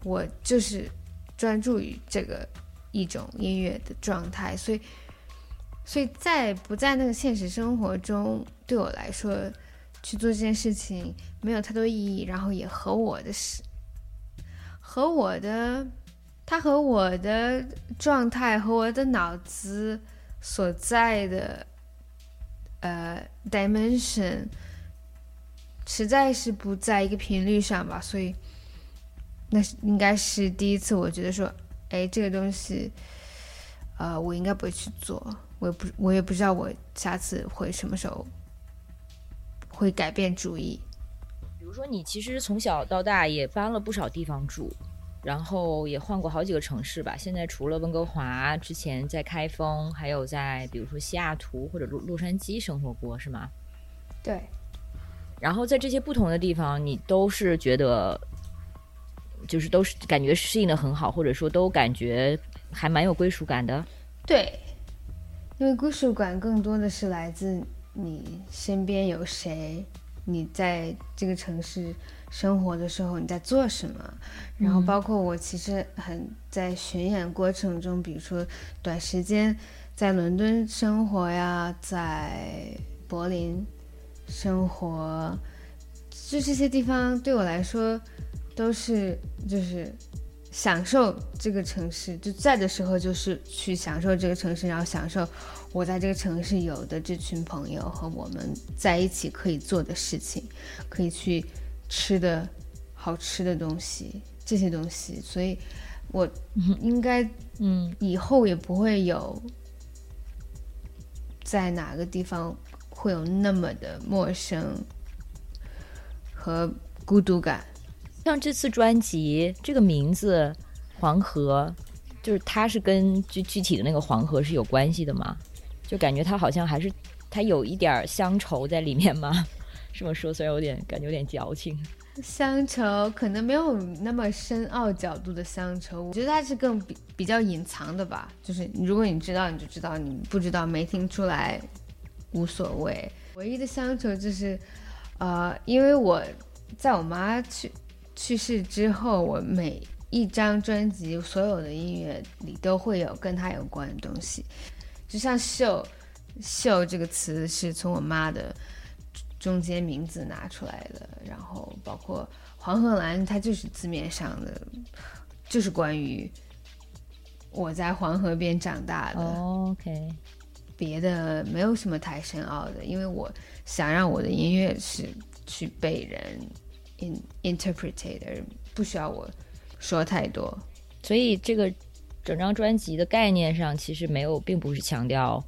我就是专注于这个一种音乐的状态，所以所以在不在那个现实生活中，对我来说去做这件事情没有太多意义，然后也和我的是和我的它和我的状态和我的脑子所在的呃 dimension。实在是不在一个频率上吧，所以那是应该是第一次，我觉得说，哎，这个东西，呃，我应该不会去做，我也不，我也不知道我下次会什么时候会改变主意。比如说，你其实从小到大也搬了不少地方住，然后也换过好几个城市吧。现在除了温哥华，之前在开封，还有在比如说西雅图或者洛洛杉矶生活过，是吗？对。然后在这些不同的地方，你都是觉得，就是都是感觉适应的很好，或者说都感觉还蛮有归属感的。对，因为归属感更多的是来自你身边有谁，你在这个城市生活的时候你在做什么，然后包括我其实很在巡演过程中，比如说短时间在伦敦生活呀，在柏林。生活，就这些地方对我来说，都是就是享受这个城市。就在的时候，就是去享受这个城市，然后享受我在这个城市有的这群朋友和我们在一起可以做的事情，可以去吃的好吃的东西，这些东西。所以，我应该嗯，以后也不会有在哪个地方。会有那么的陌生和孤独感。像这次专辑这个名字“黄河”，就是它是跟具具体的那个黄河是有关系的吗？就感觉它好像还是它有一点乡愁在里面吗？这么说虽然有点感觉有点矫情。乡愁可能没有那么深奥角度的乡愁，我觉得它是更比比较隐藏的吧。就是如果你知道，你就知道；你不知道，没听出来。无所谓，唯一的乡愁就是，呃，因为我在我妈去去世之后，我每一张专辑所有的音乐里都会有跟她有关的东西，就像“秀”“秀”这个词是从我妈的中间名字拿出来的，然后包括黄鹤兰，它就是字面上的，就是关于我在黄河边长大的。OK。别的没有什么太深奥的，因为我想让我的音乐是去被人 in interpreted，而不需要我说太多。所以这个整张专辑的概念上其实没有，并不是强调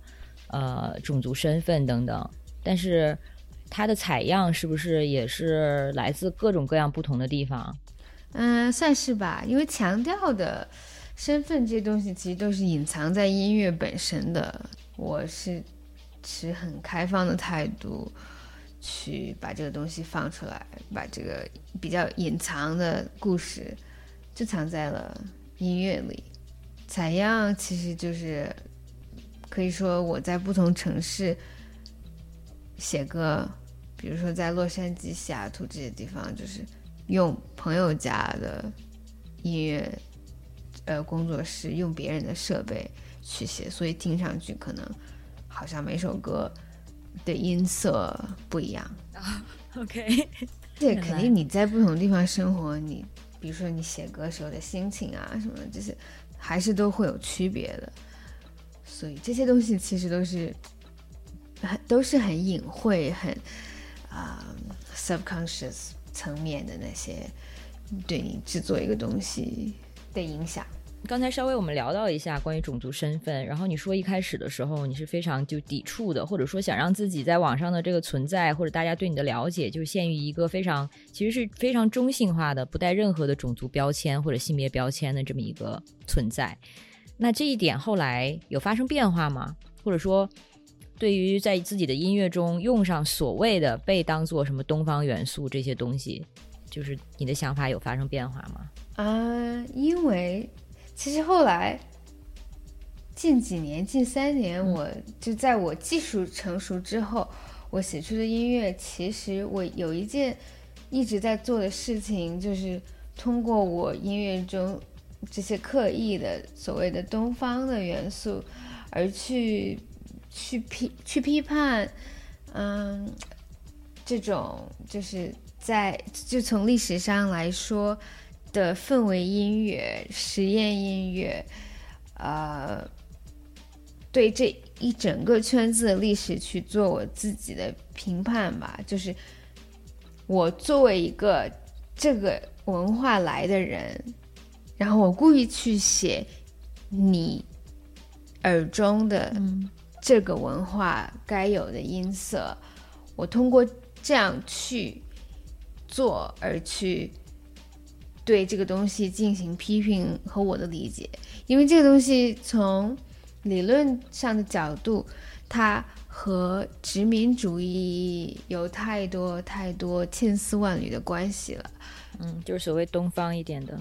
呃种族身份等等，但是它的采样是不是也是来自各种各样不同的地方？嗯，算是吧，因为强调的身份这些东西其实都是隐藏在音乐本身的。我是持很开放的态度去把这个东西放出来，把这个比较隐藏的故事就藏在了音乐里。采样其实就是可以说我在不同城市写歌，比如说在洛杉矶、西雅图这些地方，就是用朋友家的音乐呃工作室，用别人的设备。去写，所以听上去可能好像每首歌的音色不一样。OK，这肯定你在不同地方生活，你比如说你写歌时候的心情啊什么，这些还是都会有区别的。所以这些东西其实都是都是很隐晦、很啊 subconscious 层面的那些对你制作一个东西的影响。刚才稍微我们聊到一下关于种族身份，然后你说一开始的时候你是非常就抵触的，或者说想让自己在网上的这个存在或者大家对你的了解就限于一个非常其实是非常中性化的，不带任何的种族标签或者性别标签的这么一个存在。那这一点后来有发生变化吗？或者说，对于在自己的音乐中用上所谓的被当做什么东方元素这些东西，就是你的想法有发生变化吗？啊，因为其实后来近几年、近三年，我就在我技术成熟之后，我写出的音乐，其实我有一件一直在做的事情，就是通过我音乐中这些刻意的所谓的东方的元素，而去去批去批判，嗯，这种就是在就从历史上来说。的氛围音乐、实验音乐，呃，对这一整个圈子的历史去做我自己的评判吧。就是我作为一个这个文化来的人，然后我故意去写你耳中的这个文化该有的音色，我通过这样去做而去。对这个东西进行批评和我的理解，因为这个东西从理论上的角度，它和殖民主义有太多太多千丝万缕的关系了。嗯，就是所谓东方一点的。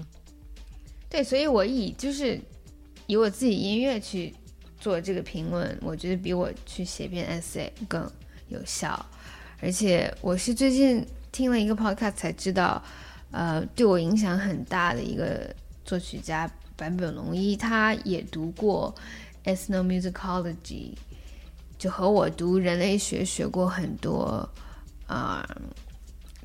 对，所以我以就是以我自己音乐去做这个评论，我觉得比我去写篇 essay 更有效。而且我是最近听了一个 podcast 才知道。呃，对我影响很大的一个作曲家坂本龙一，他也读过 ethnomusicology，就和我读人类学学过很多啊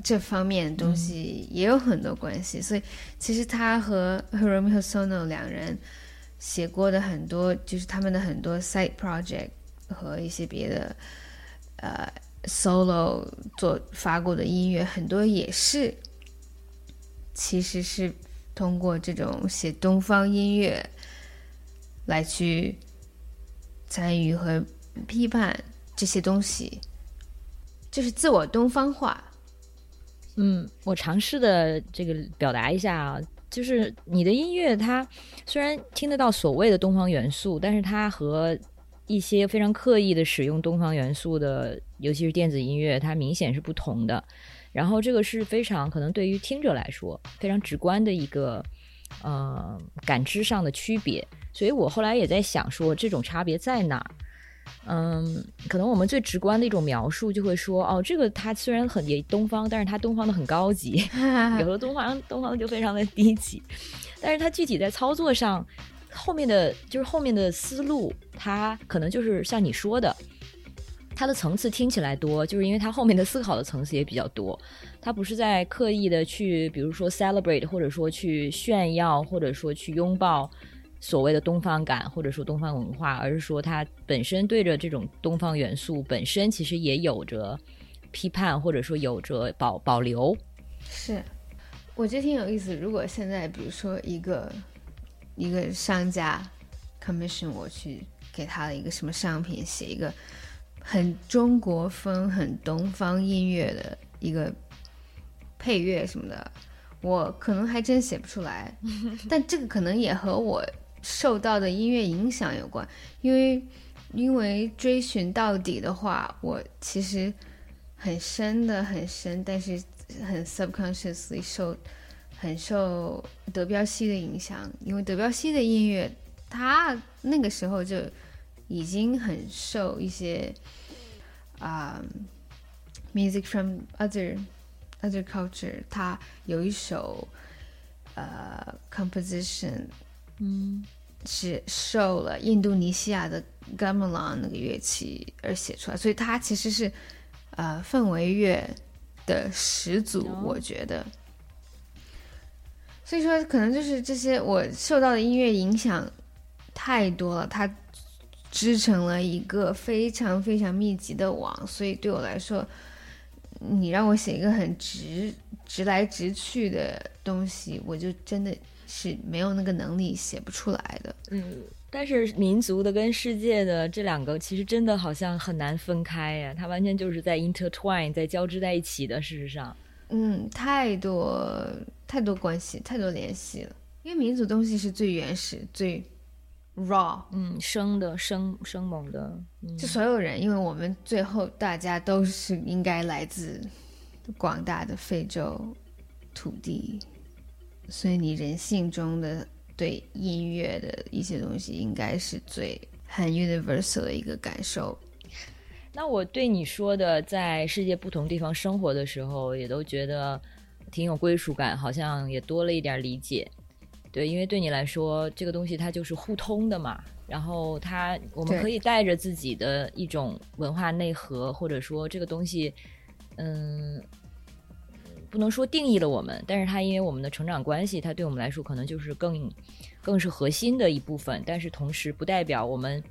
这方面的东西也有很多关系。所以其实他和 Hiromi Hosono 两人写过的很多，就是他们的很多 side project 和一些别的呃 solo 做发过的音乐，很多也是。其实是通过这种写东方音乐来去参与和批判这些东西，就是自我东方化。嗯，我尝试的这个表达一下啊，就是你的音乐，它虽然听得到所谓的东方元素，但是它和一些非常刻意的使用东方元素的，尤其是电子音乐，它明显是不同的。然后这个是非常可能对于听者来说非常直观的一个呃感知上的区别，所以我后来也在想说这种差别在哪儿？嗯，可能我们最直观的一种描述就会说哦，这个它虽然很也东方，但是它东方的很高级，有的东方东方就非常的低级，但是它具体在操作上后面的就是后面的思路，它可能就是像你说的。它的层次听起来多，就是因为它后面的思考的层次也比较多。它不是在刻意的去，比如说 celebrate，或者说去炫耀，或者说去拥抱所谓的东方感，或者说东方文化，而是说它本身对着这种东方元素本身其实也有着批判，或者说有着保保留。是，我觉得挺有意思。如果现在比如说一个一个商家 commission 我去给他的一个什么商品写一个。很中国风、很东方音乐的一个配乐什么的，我可能还真写不出来。但这个可能也和我受到的音乐影响有关，因为因为追寻到底的话，我其实很深的很深，但是很 subconsciously 受很受德彪西的影响，因为德彪西的音乐，他那个时候就。已经很受一些啊，music from other other culture。他有一首呃 composition，嗯，是受了印度尼西亚的 gamelan 那个乐器而写出来，所以它其实是呃氛围乐的始祖，我觉得。所以说，可能就是这些我受到的音乐影响太多了，它。织成了一个非常非常密集的网，所以对我来说，你让我写一个很直直来直去的东西，我就真的是没有那个能力写不出来的。嗯，但是民族的跟世界的这两个，其实真的好像很难分开呀，它完全就是在 intertwine，在交织在一起的。事实上，嗯，太多太多关系，太多联系了。因为民族东西是最原始、最 raw，嗯，生的生生猛的，就所有人，因为我们最后大家都是应该来自广大的非洲土地，所以你人性中的对音乐的一些东西，应该是最很 universal 的一个感受。那我对你说的，在世界不同地方生活的时候，也都觉得挺有归属感，好像也多了一点理解。对，因为对你来说，这个东西它就是互通的嘛。然后它，我们可以带着自己的一种文化内核，或者说这个东西，嗯，不能说定义了我们，但是它因为我们的成长关系，它对我们来说可能就是更更是核心的一部分。但是同时，不代表我们。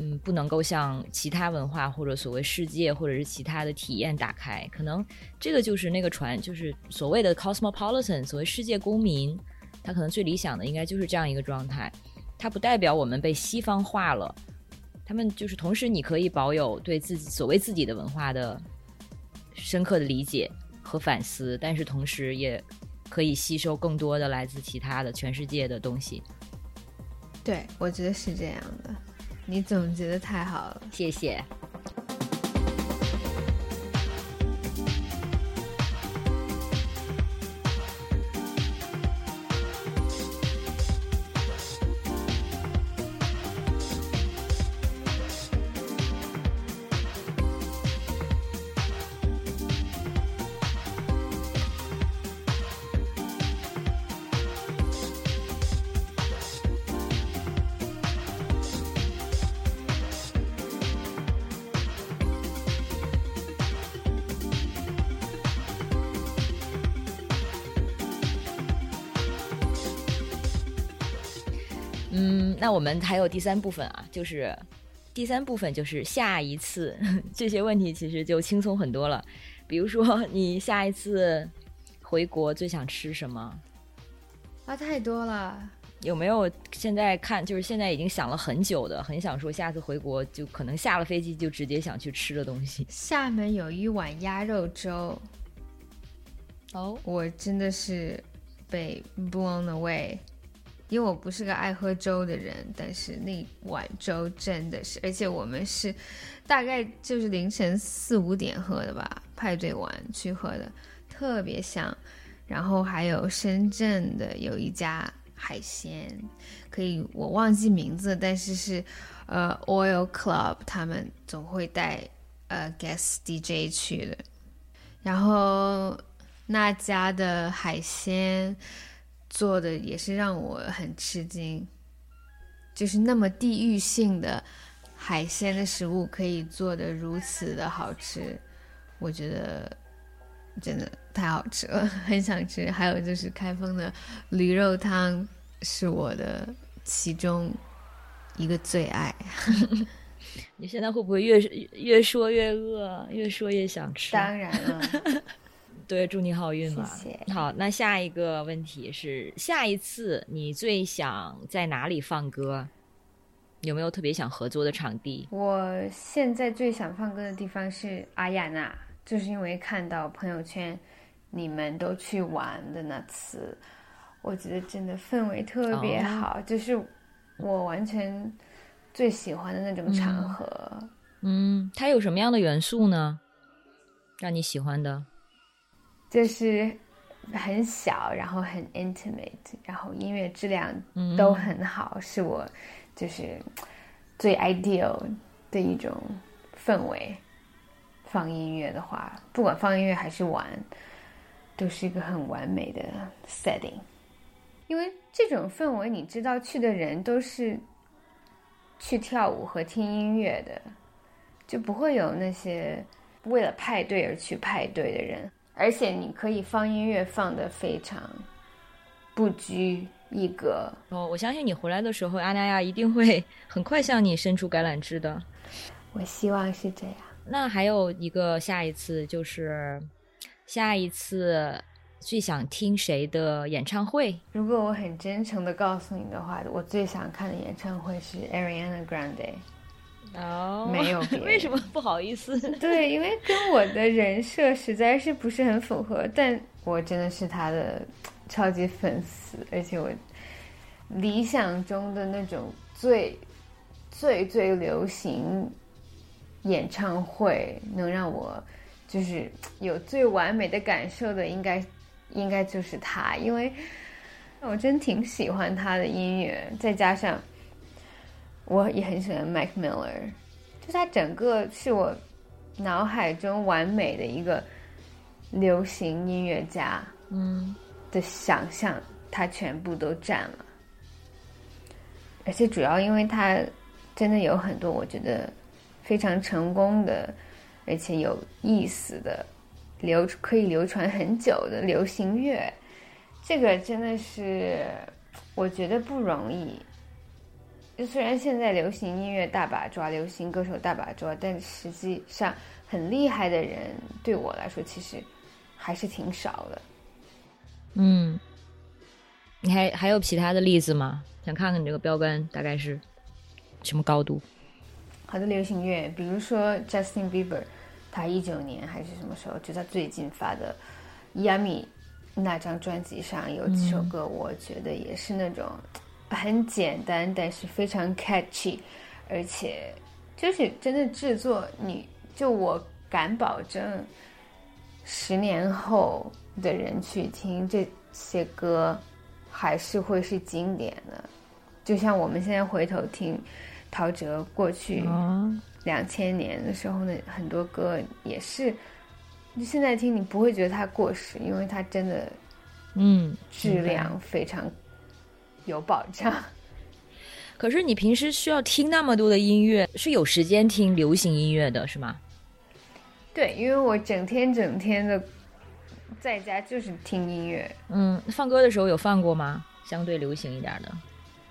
嗯，不能够向其他文化或者所谓世界或者是其他的体验打开，可能这个就是那个船，就是所谓的 cosmopolitan，所谓世界公民，他可能最理想的应该就是这样一个状态。它不代表我们被西方化了，他们就是同时你可以保有对自己所谓自己的文化的深刻的理解和反思，但是同时也可以吸收更多的来自其他的全世界的东西。对，我觉得是这样的。你总结的太好了，谢谢。我们还有第三部分啊，就是第三部分就是下一次 这些问题其实就轻松很多了。比如说，你下一次回国最想吃什么？啊，太多了。有没有现在看就是现在已经想了很久的，很想说下次回国就可能下了飞机就直接想去吃的东西？厦门有一碗鸭肉粥。哦，我真的是被 blown away。因为我不是个爱喝粥的人，但是那碗粥真的是，而且我们是大概就是凌晨四五点喝的吧，派对完去喝的，特别香。然后还有深圳的有一家海鲜，可以我忘记名字，但是是呃 Oil Club 他们总会带呃 guest DJ 去的，然后那家的海鲜。做的也是让我很吃惊，就是那么地域性的海鲜的食物可以做的如此的好吃，我觉得真的太好吃了，很想吃。还有就是开封的驴肉汤是我的其中一个最爱。你现在会不会越越说越饿，越说越想吃？当然了。对，祝你好运嘛！谢谢。好，那下一个问题是，下一次你最想在哪里放歌？有没有特别想合作的场地？我现在最想放歌的地方是阿亚娜，就是因为看到朋友圈你们都去玩的那次，我觉得真的氛围特别好，就是我完全最喜欢的那种场合。嗯，它有什么样的元素呢？让你喜欢的？就是很小，然后很 intimate，然后音乐质量都很好，是我就是最 ideal 的一种氛围。放音乐的话，不管放音乐还是玩，都是一个很完美的 setting。因为这种氛围，你知道去的人都是去跳舞和听音乐的，就不会有那些为了派对而去派对的人。而且你可以放音乐放的非常不拘一格哦，我相信你回来的时候，阿那亚一定会 很快向你伸出橄榄枝的。我希望是这样。那还有一个下一次就是下一次最想听谁的演唱会？如果我很真诚的告诉你的话，我最想看的演唱会是 Ariana Grande。哦，没有，为什么不好意思？对，因为跟我的人设实在是不是很符合，但我真的是他的超级粉丝，而且我理想中的那种最最最流行演唱会，能让我就是有最完美的感受的，应该应该就是他，因为我真挺喜欢他的音乐，再加上我也很喜欢 Mac Miller，就他整个是我脑海中完美的一个流行音乐家，嗯的想象，他全部都占了。而且主要因为他真的有很多我觉得非常成功的，而且有意思的流可以流传很久的流行乐，这个真的是我觉得不容易。就虽然现在流行音乐大把抓，流行歌手大把抓，但实际上很厉害的人对我来说其实还是挺少的。嗯，你还还有其他的例子吗？想看看你这个标杆大概是什么高度？好的流行乐，比如说 Justin Bieber，他一九年还是什么时候，就他最近发的《Yummy》那张专辑上有几首歌，我觉得也是那种很简单，但是非常 catchy，而且就是真的制作，你就我敢保证，十年后的人去听这些歌，还是会是经典的。就像我们现在回头听陶喆过去哦，两千年的时候呢，很多歌也是，就现在听你不会觉得它过时，因为它真的嗯，质量非常有保障。可是你平时需要听那么多的音乐，是有时间听流行音乐的是吗？对，因为我整天整天的在家就是听音乐，嗯，放歌的时候有放过吗？相对流行一点的，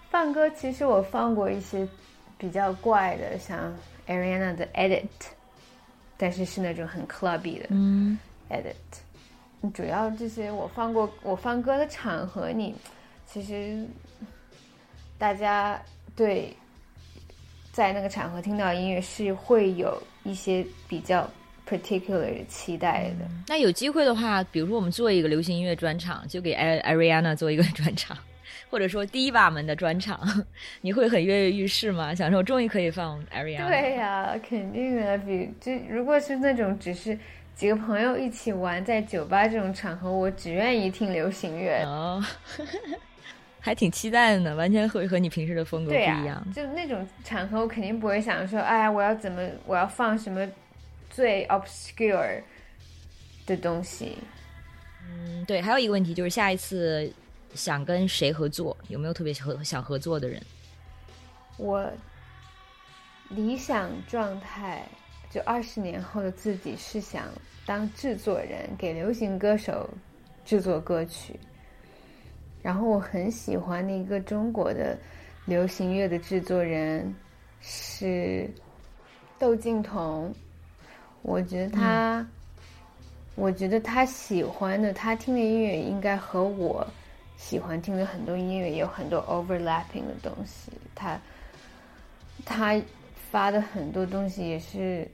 放歌其实我放过一些比较怪的，像 Ariana 的 Edit，但是是那种很 clubby 的嗯 Edit。主要这些我放过，我放歌的场合你，其实大家对在那个场合听到音乐是会有一些比较 particular 的期待的。那有机会的话，比如说我们做一个流行音乐专场，就给 Ariana 做一个专场，或者说 Diva 们的专场，你会很跃跃欲试吗？想说我终于可以放 Ariana。对呀、肯定的。比就如果是那种只是几个朋友一起玩，在酒吧这种场合，我只愿意听流行乐。哦，还挺期待的呢，完全会和你平时的风格不、一样。就那种场合，我肯定不会想说，哎呀，我要怎么，我要放什么最 obscure 的东西。嗯，对，还有一个问题就是下一次想跟谁合作，有没有特别合想合作的人？我理想状态，就二十年后的自己是想当制作人，给流行歌手制作歌曲。然后我很喜欢的一个中国的流行乐的制作人是窦靖童，我觉得他，我觉得他喜欢的，他听的音乐应该和我喜欢听的很多音乐有很多 overlapping 的东西。他他发的很多东西也是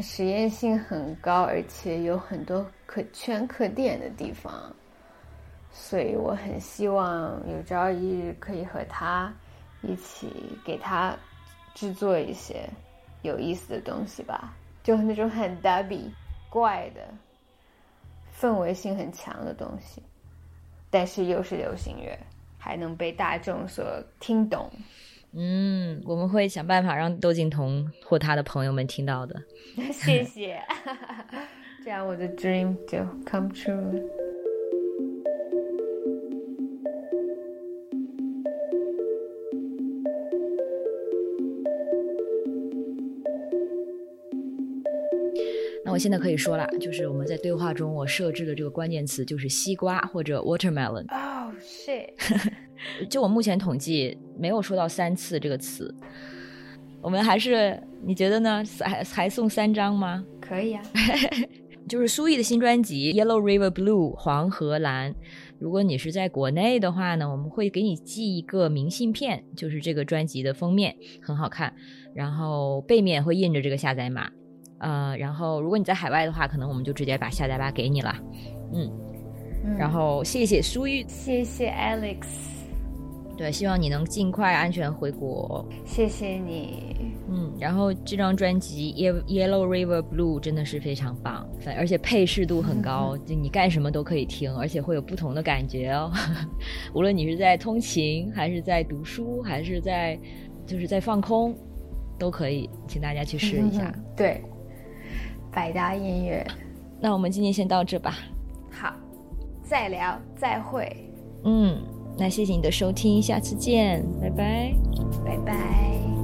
实验性很高，而且有很多可圈可点的地方。所以我很希望有朝一日可以和他一起给他制作一些有意思的东西吧，就那种很 dubby 怪的氛围性很强的东西，但是又是流行乐，还能被大众所听懂。嗯，我们会想办法让窦靖童或他的朋友们听到的。谢谢，这样我的 dream 就 come true 了。那我现在可以说了，就是我们在对话中我设置的这个关键词就是西瓜或者 watermelon。Oh shit！就我目前统计，没有说到三次这个词。我们还是你觉得呢？还还送三张吗？可以啊，就是苏毅的新专辑《Yellow River Blue》黄河蓝。如果你是在国内的话呢，我们会给你寄一个明信片，就是这个专辑的封面很好看，然后背面会印着这个下载码。呃，然后如果你在海外的话，可能我们就直接把下载码给你了。嗯，嗯然后谢谢苏玉，谢谢 Alex。对，希望你能尽快安全回国。谢谢你。嗯，然后这张专辑《Yellow River Blue》真的是非常棒，反而且配适度很高，就你干什么都可以听，而且会有不同的感觉哦。无论你是在通勤，还是在读书，还是在就是在放空，都可以，请大家去试一下。对，百搭音乐。那我们今天先到这吧。好，再聊，再会。嗯。那谢谢你的收听，下次见，拜拜，拜拜。